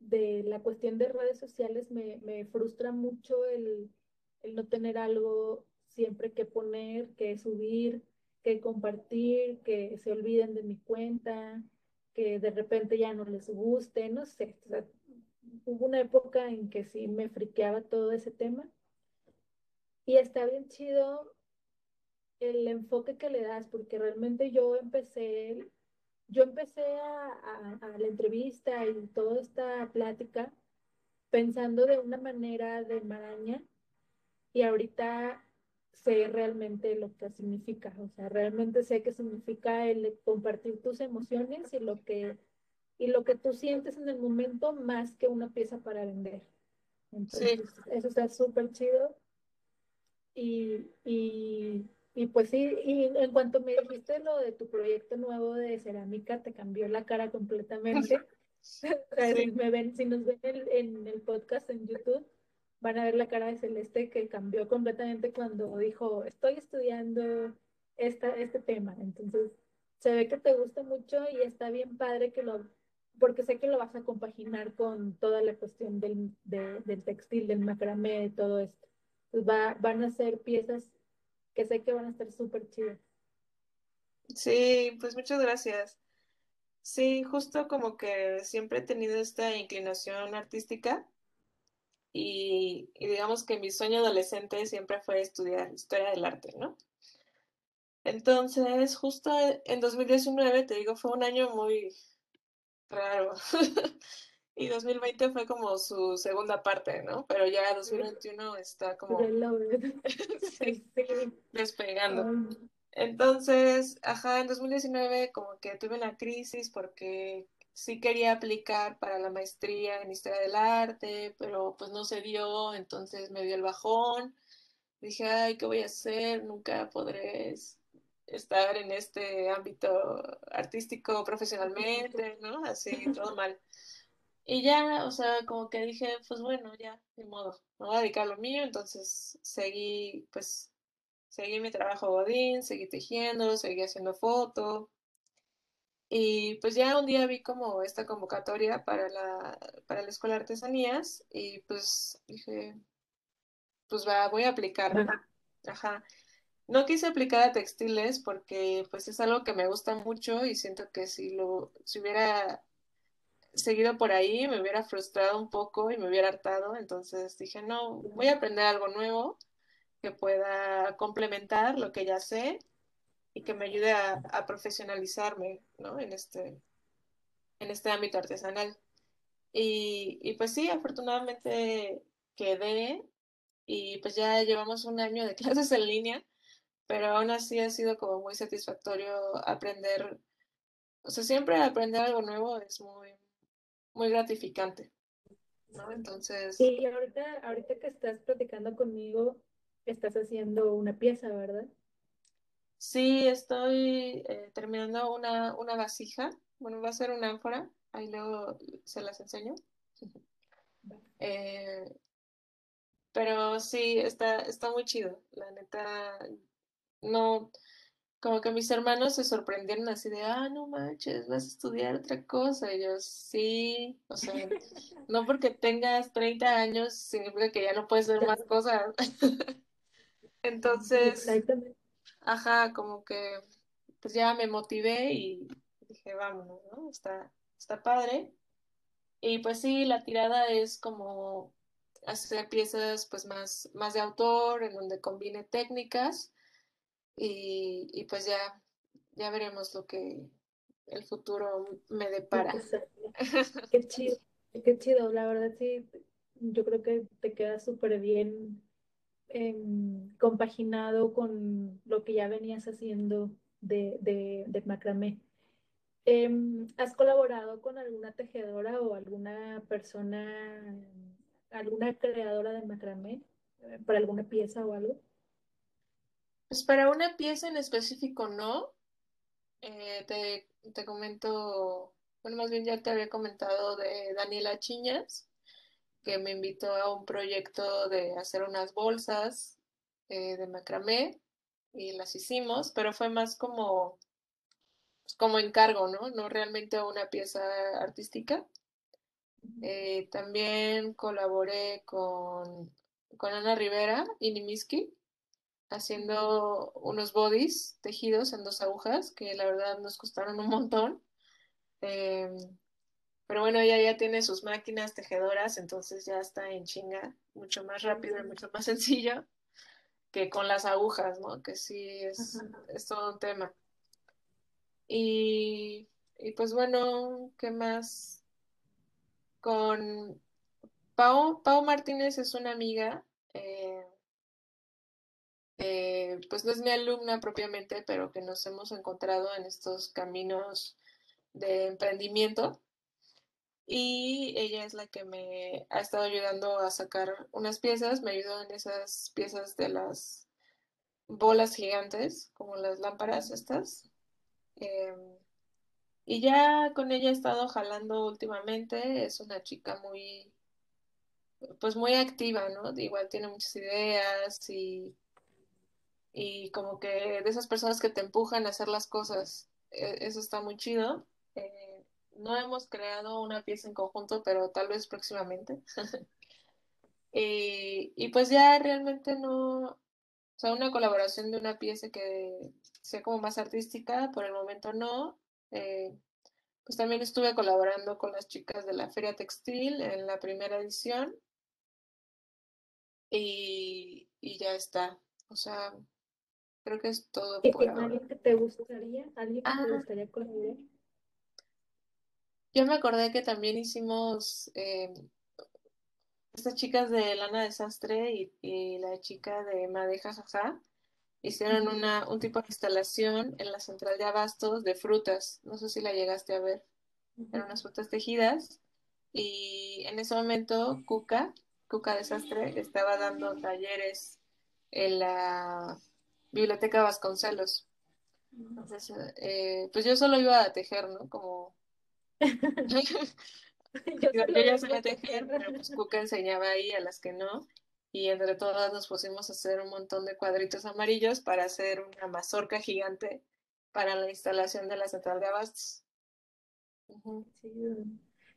de, la cuestión de redes sociales, me, me frustra mucho el, el no tener algo siempre que poner, que subir, que compartir, que se olviden de mi cuenta, que de repente ya no les guste, no sé. Hubo una época en que sí me friqueaba todo ese tema. Y está bien chido el enfoque que le das, porque realmente yo empecé, yo empecé a, a, la entrevista y toda esta plática pensando de una manera de maraña y ahorita sé realmente lo que significa, o sea, realmente sé que significa el compartir tus emociones y lo que y lo que tú sientes en el momento más que una pieza para vender. Entonces, eso está súper chido. Y, y, y, pues sí, y en cuanto me dijiste lo de tu proyecto nuevo de cerámica, te cambió la cara completamente. [laughs] Sí. si, me ven, si nos ven en, en el podcast en YouTube, van a ver la cara de Celeste que cambió completamente cuando dijo, estoy estudiando esta, este tema. Entonces, se ve que te gusta mucho y está bien padre que lo porque sé que lo vas a compaginar con toda la cuestión del, del textil, del macramé, de todo esto. Pues va, van a ser piezas que sé que van a estar súper chidas. Sí, pues muchas gracias. Sí, justo como que siempre he tenido esta inclinación artística y, y digamos que mi sueño adolescente siempre fue estudiar historia del arte, ¿no? Entonces, justo en 2019, te digo, fue un año muy raro. [laughs] Y 2020 fue como su segunda parte, ¿no? Pero ya 2021 está como [laughs] sí, Sí. despegando. Ay, Entonces, ajá, en 2019 como que tuve una crisis porque sí quería aplicar para la maestría en historia del arte, pero pues no se dio, entonces me dio el bajón. Dije, ay, ¿qué voy a hacer? Nunca podré estar en este ámbito artístico profesionalmente, ¿no? Así, todo mal. Y ya, o sea, como que dije, pues bueno, ya, de modo, me voy a dedicar a lo mío, entonces seguí, pues, seguí mi trabajo Godín, seguí tejiendo, seguí haciendo foto, y pues ya un día vi como esta convocatoria para la, para la Escuela de Artesanías, y pues dije, pues va, voy a aplicar. Ajá. No quise aplicar a textiles porque pues es algo que me gusta mucho y siento que si lo, si hubiera seguido por ahí me hubiera frustrado un poco y me hubiera hartado. Entonces dije, no, voy a aprender algo nuevo que pueda complementar lo que ya sé y que me ayude a, a profesionalizarme, ¿no? En este, en este ámbito artesanal. Y, y pues sí, afortunadamente quedé y pues ya llevamos un año de [laughs] clases en línea, pero aún así ha sido como muy satisfactorio aprender, o sea, siempre aprender algo nuevo es muy, muy gratificante. ¿no? Entonces, Sí, ahorita, ahorita que estás platicando conmigo, estás haciendo una pieza, ¿verdad? sí, estoy eh, terminando una, una vasija. Bueno, va a ser una ánfora. Ahí luego se las enseño. Eh, pero sí, está, está muy chido. La neta, no, como que mis hermanos se sorprendieron así de, ah, no manches, vas a estudiar otra cosa. Y yo, sí, o sea, [laughs] no porque tengas 30 años significa que ya no puedes hacer más cosas. [laughs] Entonces, ajá, como que pues ya me motivé y dije, vámonos, ¿no? Está, está padre. Y pues sí, la tirada es como hacer piezas pues más, más de autor, en donde combine técnicas y, y pues ya, ya veremos lo que el futuro me depara. [laughs] Qué chido, qué chido. La verdad, sí, yo creo que te queda súper bien em, compaginado con lo que ya venías haciendo de, de, de macramé. Em, ¿has colaborado con alguna tejedora o alguna persona, alguna creadora de macramé eh, para alguna pieza o algo? Pues para una pieza en específico no, Eh, te, te comento, bueno, más bien ya te había comentado de Daniela Chiñas. que me invitó a un proyecto de hacer unas bolsas eh, de macramé y las hicimos, pero fue más como, pues, como encargo, ¿no? No realmente una pieza artística. Eh, también colaboré con, con Ana Rivera y Nimiski haciendo unos bodies tejidos en dos agujas que la verdad nos costaron un montón. Eh, pero bueno, ella ya tiene sus máquinas tejedoras, entonces ya está en chinga, mucho más rápido y mucho más sencillo que con las agujas, ¿no? Que sí es, todo un tema. Y, y pues bueno, ¿qué más? Con Pau, Pau Martínez es una amiga, eh, pues no es mi alumna propiamente, pero que nos hemos encontrado en estos caminos de emprendimiento. Y ella es la que me ha estado ayudando a sacar unas piezas, me ayudó en esas piezas de las bolas gigantes, como las lámparas estas. Eh, y ya con ella he estado jalando últimamente, es una chica muy, pues muy activa, ¿no? Igual tiene muchas ideas y, y como que de esas personas que te empujan a hacer las cosas, eh, eso está muy chido. Eh, no hemos creado una pieza en conjunto, pero tal vez próximamente. [laughs] Y, pues ya realmente no, o sea, una colaboración de una pieza que sea como más artística, por el momento no. Eh, pues también estuve colaborando con las chicas de la Feria Textil en la primera edición y, y ya está. O sea, creo que es todo ¿Y por alguien que te gustaría? ¿Alguien que te Ah, gustaría colaborar? yo me acordé que también hicimos eh, estas chicas de Lana Desastre y, y la chica de Madeja Jaja hicieron una, un tipo de instalación en la central de abastos de frutas. No sé si la llegaste a ver. Eran unas frutas tejidas y en ese momento Cuca, Cuca Desastre, estaba dando talleres en la Biblioteca Vasconcelos. Entonces, eh, pues yo solo iba a tejer, ¿no? Como [laughs] Yo Yo, ya sabía tejer, pero pues Cuca enseñaba ahí a las que no. Y entre todas nos pusimos a hacer un montón de cuadritos amarillos para hacer una mazorca gigante para la instalación de la central de abastos. Ujú. Sí,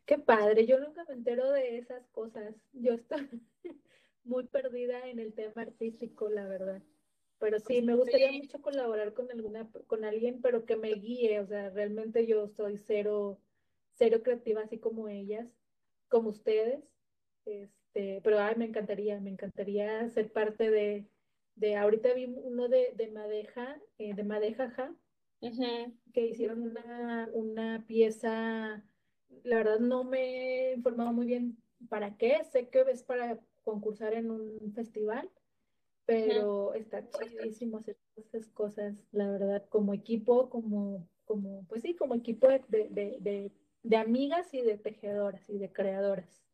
qué padre, yo nunca me entero de esas cosas. Yo estoy [laughs] muy perdida en el tema artístico, la verdad. Pero sí, me gustaría Sí. mucho colaborar con alguna, con alguien, pero que me guíe. O sea, realmente yo soy cero, cero creativa, así como ellas, como ustedes. Este, pero ay, me encantaría, me encantaría ser parte de, de ahorita vi uno de, de Madeja, eh, de Madeja, ja, Ujú. que hicieron una, una pieza, la verdad no me he informado muy bien para qué, sé que es para concursar en un festival, Pero está chidísimo hacer esas cosas, la verdad, como equipo, como, como pues sí, como equipo de, de, de, de, de amigas y de tejedoras y de creadoras.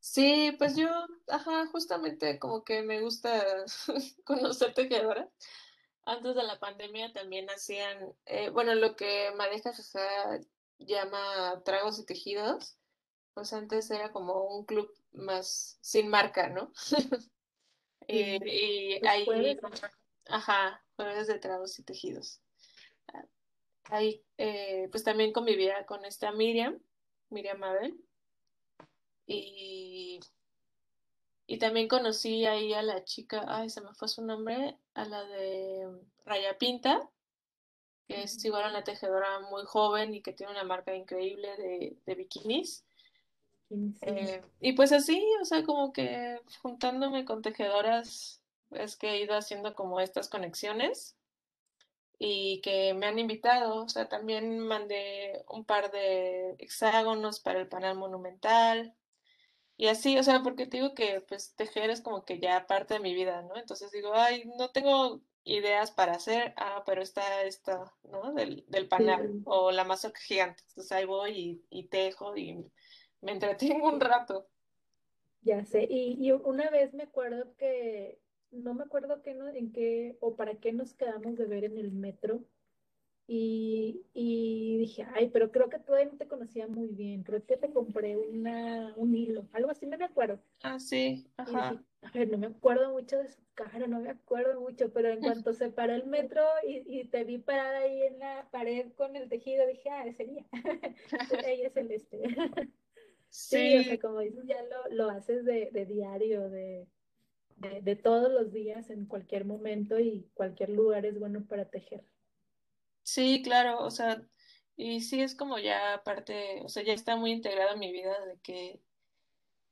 Sí, pues yo, ajá, justamente como que me gusta [laughs] conocer tejedoras. Antes de la pandemia también hacían, eh, bueno, lo que Madeja Jaja llama tragos y tejidos, pues antes era como un club más sin marca, ¿no? [laughs] Eh, y ahí, jueves, ajá, jueves de tragos y tejidos. Ahí, eh, pues también convivía con esta Miriam, Miriam Mabel, y, y también conocí ahí a la chica, ay, se me fue su nombre, a la de Raya Pinta, que es igual una tejedora muy joven y que tiene una marca increíble de, de bikinis. Eh, y pues así, o sea, como que juntándome con tejedoras, es que he ido haciendo como estas conexiones y que me han invitado, o sea, también mandé un par de hexágonos para el panel monumental y así, o sea, porque te digo que pues tejer es como que ya parte de mi vida, ¿no? Entonces digo, ay, no tengo ideas para hacer, ah, pero está esta, ¿no? Del, del panel sí, o la mazorca gigante, entonces ahí voy y, y tejo y me entretengo un rato. Ya sé, y, y una vez me acuerdo que, no me acuerdo qué no, en qué o para qué nos quedamos de ver en el metro, y, y dije, ay, pero creo que todavía no te conocía muy bien, creo que te compré una, un hilo, algo así, no me acuerdo. Ah, sí, Y dije, ajá. a ver, no me acuerdo mucho de su cara, no me acuerdo mucho, pero en [laughs] cuanto se paró el metro y, y te vi parada ahí en la pared con el tejido, dije, ah, ese ella, [laughs] ella es el este. [laughs] Sí, o sea, como dices, ya lo, lo haces de, de diario, de, de, de todos los días, en cualquier momento y cualquier lugar es bueno para tejer. sí, claro, o sea, y sí es como ya parte, o sea, ya está muy integrado en mi vida de que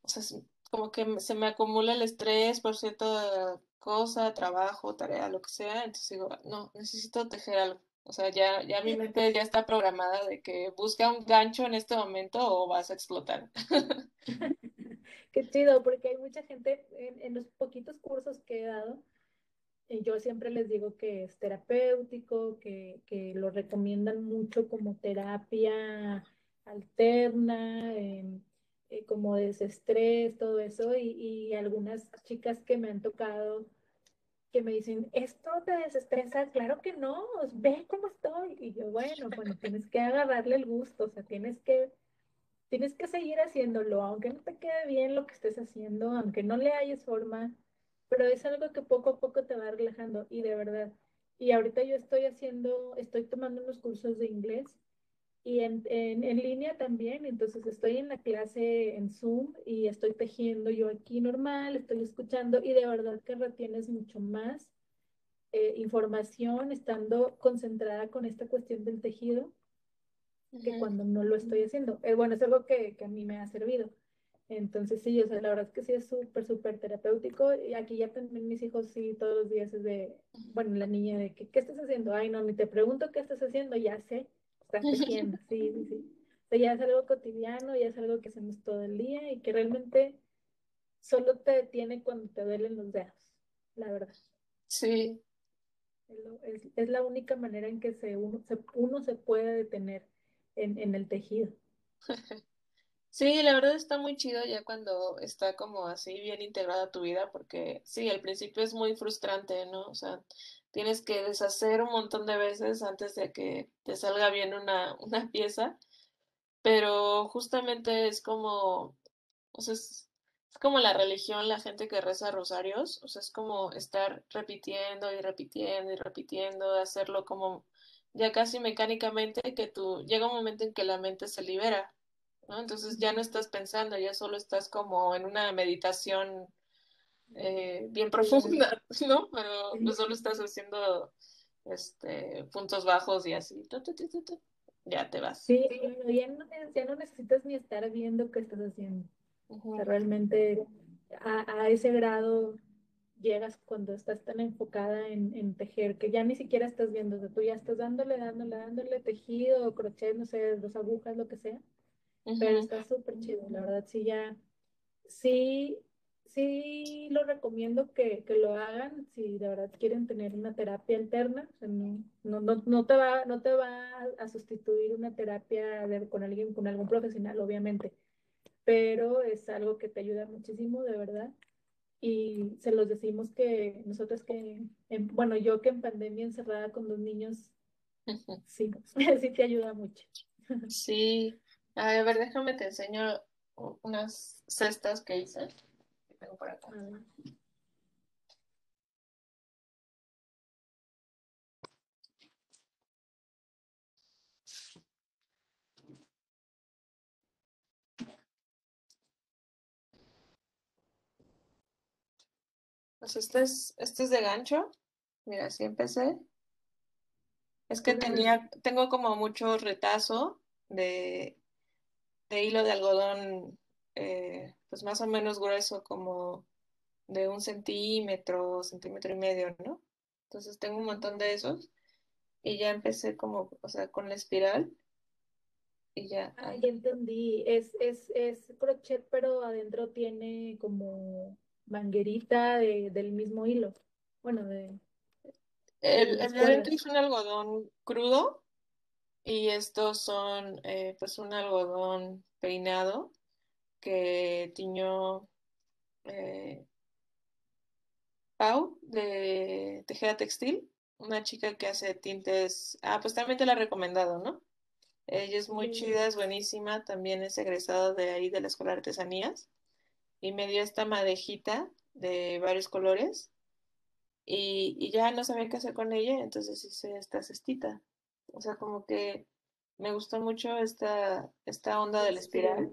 O sea, como que se me acumula el estrés por cierta cosa, trabajo, tarea, lo que sea. Entonces digo, no, necesito tejer algo. O sea, ya, ya mi mente ya está programada de que busca un gancho en este momento o vas a explotar. [laughs] [laughs] Qué chido, porque hay mucha gente en, en los poquitos cursos que he dado, eh, yo siempre les digo que es terapéutico, que, que lo recomiendan mucho como terapia alterna, em, eh, como desestrés, todo eso, y, y algunas chicas que me han tocado que me dicen, ¿esto te desestresa? Claro que no, ve cómo estoy. Y yo, bueno, bueno, tienes que agarrarle el gusto, o sea, tienes que, tienes que seguir haciéndolo, aunque no te quede bien lo que estés haciendo, aunque no le hayas forma, pero es algo que poco a poco te va relajando y de verdad. Y ahorita yo estoy haciendo, estoy tomando unos cursos de inglés y en, en, en línea también, entonces estoy en la clase en Zoom y estoy tejiendo yo aquí normal, estoy escuchando y de verdad que retienes mucho más eh, información estando concentrada con esta cuestión del tejido que cuando no lo estoy haciendo. Eh, bueno, es algo que, que, a mí me ha servido. Entonces, sí, o sea, la verdad es que sí es súper, súper terapéutico. Y aquí ya también mis hijos, sí, todos los días es de, bueno, la niña de que, ¿qué estás haciendo? Ay, no, ni te pregunto qué estás haciendo, ya sé, estás tejiendo, [laughs] sí, sí, sí. O sea, ya es algo cotidiano, ya es algo que hacemos todo el día y que realmente solo te detiene cuando te duelen los dedos, la verdad. Sí. Es, es la única manera en que se, uno, se, uno se puede detener en, en el tejido. [laughs] Sí, la verdad está muy chido ya cuando está como así bien integrada tu vida, porque sí, al principio es muy frustrante, ¿no? O sea, tienes que deshacer un montón de veces antes de que te salga bien una, [laughs] una pieza, pero justamente es como, o sea, es, es como la religión, la gente que reza rosarios, o sea, es como estar repitiendo y repitiendo y repitiendo, hacerlo como ya casi mecánicamente, que tú, llega un momento en que la mente se libera ¿no? Entonces ya no estás pensando, ya solo estás como en una meditación eh, bien profunda, ¿no? Pero pues solo estás haciendo este, puntos bajos y así, ya te vas. Sí, ya no, ya no necesitas ni estar viendo qué estás haciendo. realmente a, a, ese grado llegas cuando estás tan enfocada en, en, tejer que ya ni siquiera estás viendo, o sea, tú ya estás dándole, dándole, dándole tejido, crochet, no sé, dos agujas, lo que sea pero está súper chido, la verdad, sí, ya, sí, sí lo recomiendo que, que, lo hagan si de verdad quieren tener una terapia alterna, no, no, no, te va, no te va a sustituir una terapia con alguien, con algún profesional, obviamente, pero es algo que te ayuda muchísimo, de verdad. Y se los decimos que nosotros que, bueno, yo que en pandemia encerrada con dos niños, sí, [laughs] sí te ayuda mucho. [laughs] Sí, a ver, déjame te enseño unas cestas que hice. Tengo por acá. Pues este es, este es de gancho. Mira, así empecé. Es que tenía, tengo como mucho retazo de, de hilo de algodón, eh, pues más o menos grueso, como de un centímetro, centímetro y medio, ¿no? Entonces tengo un montón de esos y ya empecé como, o sea, con la espiral y ya. Ah, ya entendí. Es, es, es crochet, pero adentro tiene como manguerita de, del mismo hilo. Bueno, de... El, el de adentro es un algodón crudo y estos son eh, pues un algodón peinado que tiñó eh, Pau de Tejeda Textil, una chica que hace tintes, ah, pues también te la he recomendado, ¿no? Ella es muy chida, es buenísima, también es egresada de ahí de la Escuela de Artesanías y me dio esta madejita de varios colores y, y ya no sabía qué hacer con ella, entonces hice esta cestita. O sea, como que me gustó mucho esta, esta onda del espiral.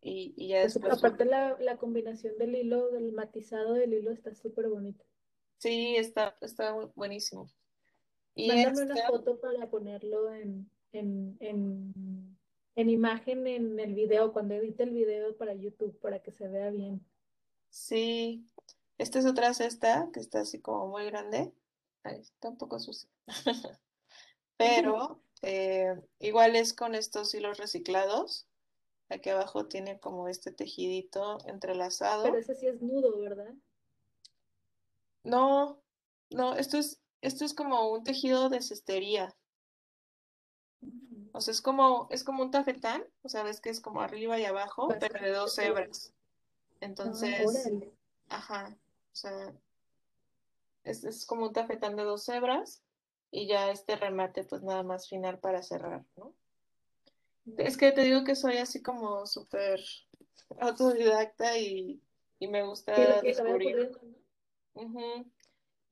Y, y ya pues, después. Aparte, la, la, combinación del hilo, del matizado del hilo, está súper bonito. Sí, está, está buenísimo. Y Mándame una foto para ponerlo en, en, en, en imagen en el video, cuando edite el video para YouTube, para que se vea bien. Sí, esta es otra cesta que está así como muy grande. Está un poco sucia. [laughs] Pero [laughs] eh, igual es con estos hilos reciclados. Aquí abajo tiene como este tejidito entrelazado. Pero ese sí es nudo, ¿verdad? No, no, esto es, esto es como un tejido de cestería. O sea, es como, es como un tafetán, o sea, ves que es como arriba y abajo, pero de dos hebras. Entonces, ajá, o sea, es, es como un tafetán de dos hebras y ya este remate pues nada más final para cerrar, ¿no? Es que te digo que soy así como súper autodidacta y, y, me gusta descubrir.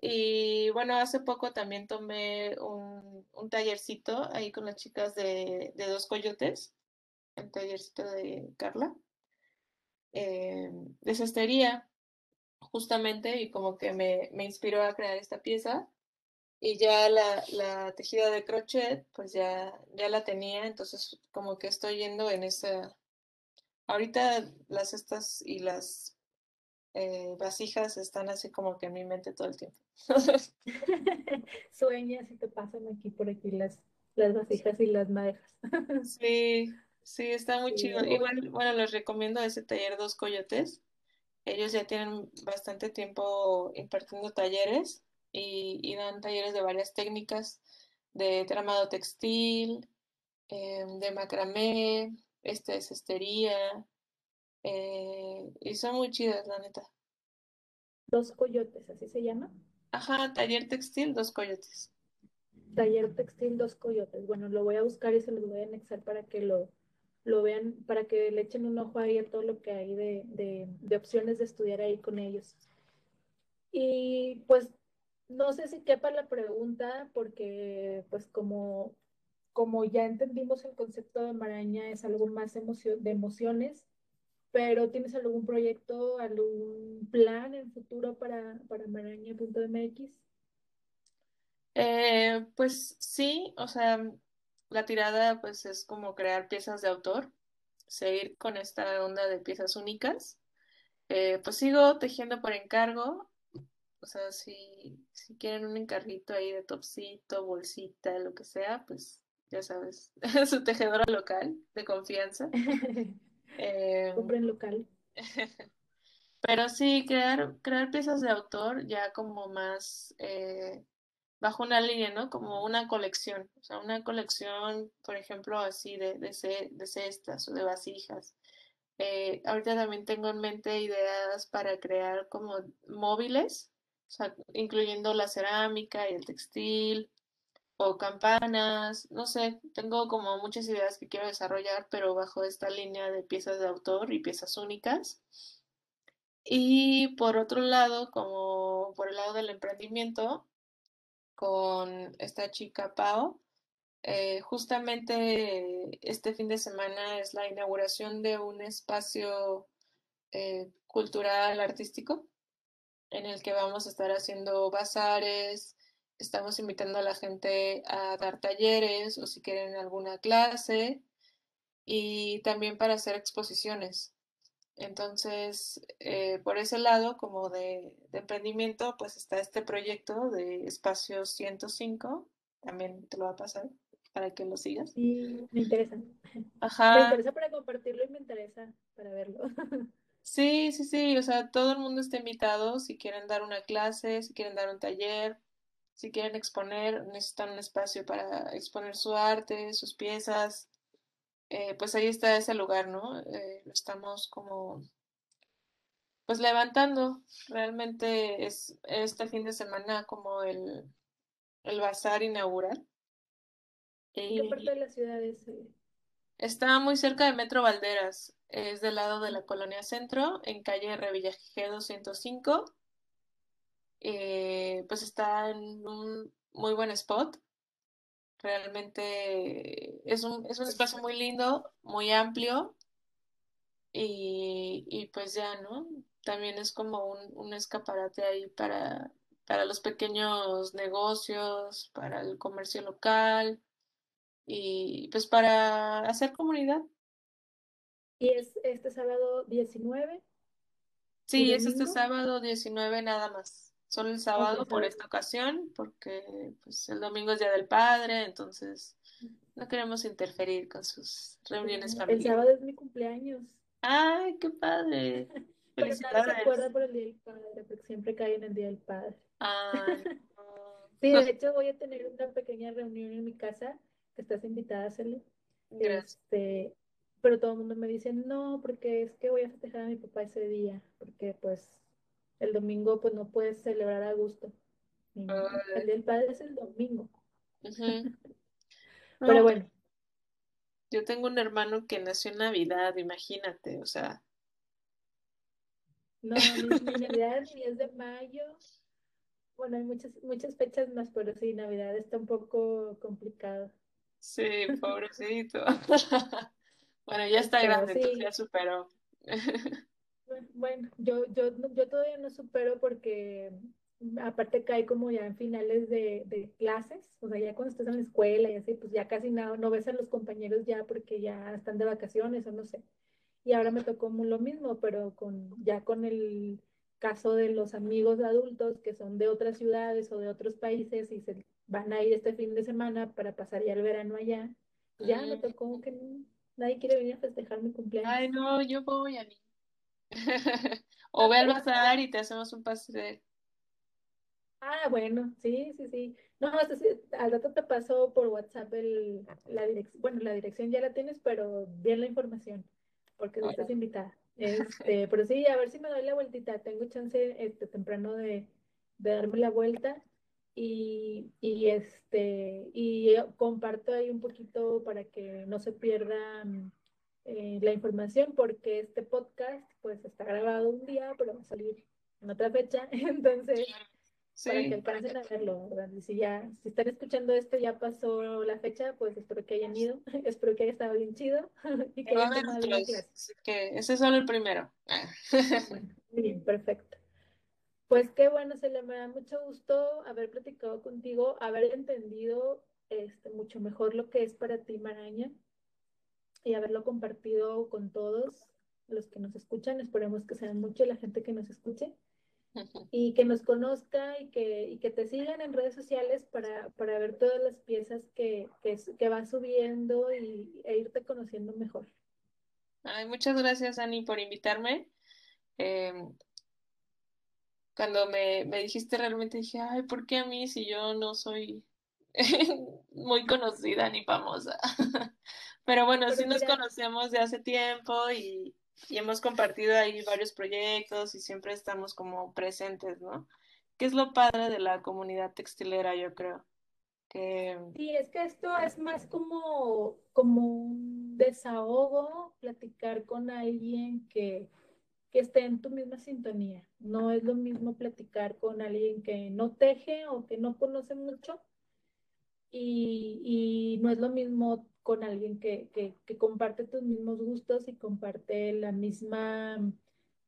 Y bueno, hace poco también tomé un, un tallercito ahí con las chicas de, de, Dos Coyotes, el tallercito de Carla, eh, de cestería, justamente, y como que me, me inspiró a crear esta pieza y ya la, la, tejida de crochet, pues ya, ya la tenía, entonces como que estoy yendo en esa... Ahorita las estas y las eh, vasijas están así como que en mi mente todo el tiempo. [laughs] Sueñas y te pasan aquí por aquí las, las vasijas y las madejas. [laughs] sí, sí, está muy chido. Igual, bueno, les recomiendo ese taller Dos Coyotes. Ellos ya tienen bastante tiempo impartiendo talleres y, dan talleres de varias técnicas, de tramado textil, em, de macramé, esta es cestería, eh, y son muy chidas, la neta. Dos coyotes, ¿así se llama? Ajá, taller textil, dos coyotes. Taller textil, dos coyotes. Bueno, lo voy a buscar y se los voy a anexar para que lo, lo vean, para que le echen un ojo ahí a todo lo que hay de, de, de opciones de estudiar ahí con ellos. Y pues no sé si quepa la pregunta, porque pues como, como ya entendimos el concepto de maraña, es algo más de emociones, pero ¿tienes algún proyecto, algún plan en futuro para, para maraña.mx? Eh, pues sí, o sea, la tirada pues es como crear piezas de autor, seguir con esta onda de piezas únicas. Eh, pues sigo tejiendo por encargo, o sea, si, si quieren un encarguito ahí de topsito, bolsita, lo que sea, pues ya sabes, [laughs] su tejedora local de confianza. [laughs] eh, Compren local. [laughs] Pero sí, crear, crear piezas de autor ya como más eh, bajo una línea, ¿no? Como una colección. O sea, una colección, por ejemplo, así de, de, de cestas o de vasijas. Eh, ahorita también tengo en mente ideas para crear como móviles o sea, incluyendo la cerámica y el textil o campanas, no sé, tengo como muchas ideas que quiero desarrollar, pero bajo esta línea de piezas de autor y piezas únicas. Y por otro lado, como por el lado del emprendimiento, con esta chica Pau, eh, justamente este fin de semana es la inauguración de un espacio eh, cultural artístico en el que vamos a estar haciendo bazares, estamos invitando a la gente a dar talleres o si quieren alguna clase y también para hacer exposiciones. Entonces, eh, por ese lado, como de, emprendimiento, pues está este proyecto de Espacio 105, también te lo va a pasar para que lo sigas. Sí, me interesa. [laughs] Ajá. Me interesa para compartirlo y me interesa para verlo. [laughs] Sí, sí, sí, o sea, todo el mundo está invitado si quieren dar una clase, si quieren dar un taller, si quieren exponer, necesitan un espacio para exponer su arte, sus piezas, eh, pues ahí está ese lugar, ¿no? Eh, lo estamos como, pues levantando. Realmente es este fin de semana como el, el bazar inaugural. ¿En qué parte de la ciudad es? Está muy cerca de Metro Valderas, es del lado de la Colonia Centro, en calle Revillagigedo 205. Eh, pues está en un muy buen spot. Realmente es un, es un espacio muy lindo, muy amplio. Y, y pues ya, ¿no? También es como un, un escaparate ahí para, para los pequeños negocios, para el comercio local y pues para hacer comunidad. ¿Y es este sábado 19? Sí, es este sábado 19 nada más. Solo el sábado por esta ocasión, porque pues el domingo es Día del Padre, entonces no queremos interferir con sus reuniones familiares. El sábado es mi cumpleaños. ¡Ay, qué padre! [laughs] Pero nadie se acuerda por el Día del Padre, porque siempre cae en el Día del Padre. Ay, [laughs] Sí, de hecho voy a tener una pequeña reunión en mi casa, que estás invitada a hacerlo. Gracias. Este, pero todo el mundo me dice, no, porque es que voy a festejar a mi papá ese día, porque pues el domingo pues no puedes celebrar a gusto. el día del padre es el domingo. [laughs] pero bueno. Yo tengo un hermano que nació en Navidad, imagínate, o sea. No, mi, Navidad es de mayo. Bueno, hay muchas, muchas fechas más, pero sí, Navidad está un poco complicado. Sí, [laughs] pobrecito. [laughs] Bueno, ya está grande, entonces ya superó. [laughs] Bueno, yo, yo, yo todavía no supero porque aparte cae como ya en finales de, de, clases, o sea, ya cuando estás en la escuela y así, pues ya casi nada, no ves a los compañeros ya porque ya están de vacaciones o no sé. Y ahora me tocó lo mismo, pero con ya con el caso de los amigos adultos que son de otras ciudades o de otros países y se van a ir este fin de semana para pasar ya el verano allá, ya me tocó que nadie quiere venir a festejar mi cumpleaños. Ay, no, yo voy [laughs] a mí. o ve al bazar y te hacemos un pastel. Ah, bueno, sí, sí, sí. No, al rato te pasó por WhatsApp el, la dirección, bueno, la dirección ya la tienes, pero bien la información, porque no estás invitada. Este, [laughs] pero sí, a ver si me doy la vueltita. Tengo chance este, temprano de, de darme la vuelta y, y, este, y comparto ahí un poquito para que no se pierda eh, la información, porque este podcast pues está grabado un día, pero va a salir en otra fecha. [laughs] Entonces para que alcancen a verlo, ¿verdad? Y si ya, si están escuchando esto, ya pasó la fecha, pues espero que hayan ido, [laughs] espero que haya estado bien chido [laughs] y que hayan tomado Que ese es solo el primero. bueno, bien, perfecto. Pues qué bueno, se le me da mucho gusto haber platicado contigo, haber entendido este, mucho mejor lo que es para ti Maraña y haberlo compartido con todos los que nos escuchan. Esperemos que sean mucho la gente que nos escuche [laughs] y que nos conozca y que, y que te sigan en redes sociales para, para ver todas las piezas que, que, que vas subiendo y, e irte conociendo mejor. Ay, muchas gracias, Ani, por invitarme. Em, cuando me, me dijiste realmente dije, ay, ¿por qué a mí si yo no soy [laughs] muy conocida ni famosa? [laughs] Pero bueno, sí nos conocemos de hace tiempo y, y hemos compartido ahí varios proyectos y siempre estamos como presentes, ¿no? Que es lo padre de la comunidad textilera, yo creo. Que... Sí, es que esto es más como, como un desahogo, platicar con alguien que, que esté en tu misma sintonía. No es lo mismo platicar con alguien que no teje o que no conoce mucho y, no es lo mismo con alguien que, comparte tus mismos gustos y comparte la misma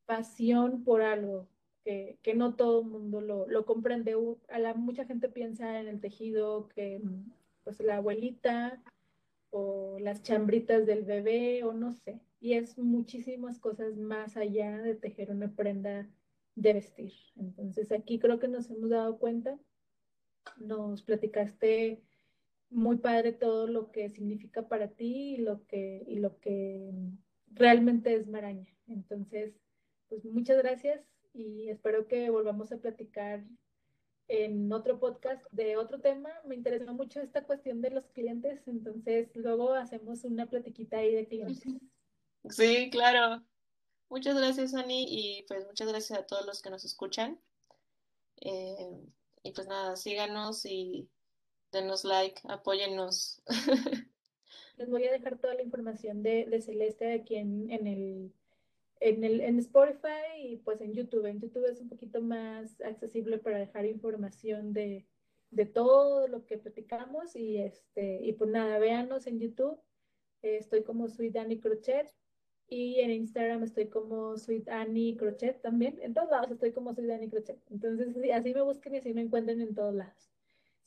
pasión por algo, que, no todo el mundo lo, comprende. A la, mucha gente piensa en el tejido que pues la abuelita o las chambritas del bebé o no sé. Y es muchísimas cosas más allá de tejer una prenda de vestir. Entonces aquí creo que nos hemos dado cuenta. Nos platicaste muy padre todo lo que significa para ti y lo que, y lo que realmente es Maraña. Entonces, pues muchas gracias y espero que volvamos a platicar en otro podcast de otro tema. Me interesó mucho esta cuestión de los clientes, entonces luego hacemos una platiquita ahí de clientes. Sí, claro. Muchas gracias, Ani, y pues muchas gracias a todos los que nos escuchan. Eh, y pues nada, síganos y denos like, apóyennos. [laughs] Les voy a dejar toda la información de, Celeste aquí en, el en, el, en Spotify y pues en YouTube. En YouTube es un poquito más accesible para dejar información de, todo lo que platicamos y este y pues nada, véanos en YouTube. estoy como Sweet Annie Crochet y en Instagram estoy como Sweet Annie Crochet también. En todos lados estoy como Sweet Annie Crochet. Entonces así me busquen y así me encuentran en todos lados.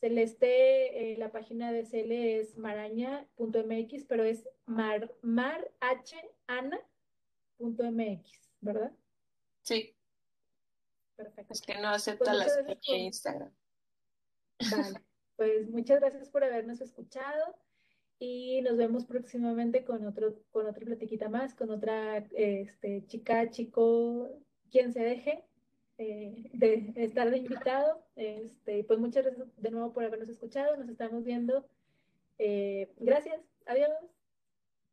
Celeste, eh, la página de Cele es maraña.mx, pero es mar, marhana.mx, ¿verdad? Sí. Perfecto. Es que no acepta pues las de Instagram. Vale, pues muchas gracias por habernos escuchado y nos vemos próximamente con otro, con otra platiquita más, con otra este, chica, chico, quien se deje. Eh, de estar de invitado. Este, pues muchas gracias de nuevo por habernos escuchado. Nos estamos viendo. Eh, gracias. Adiós.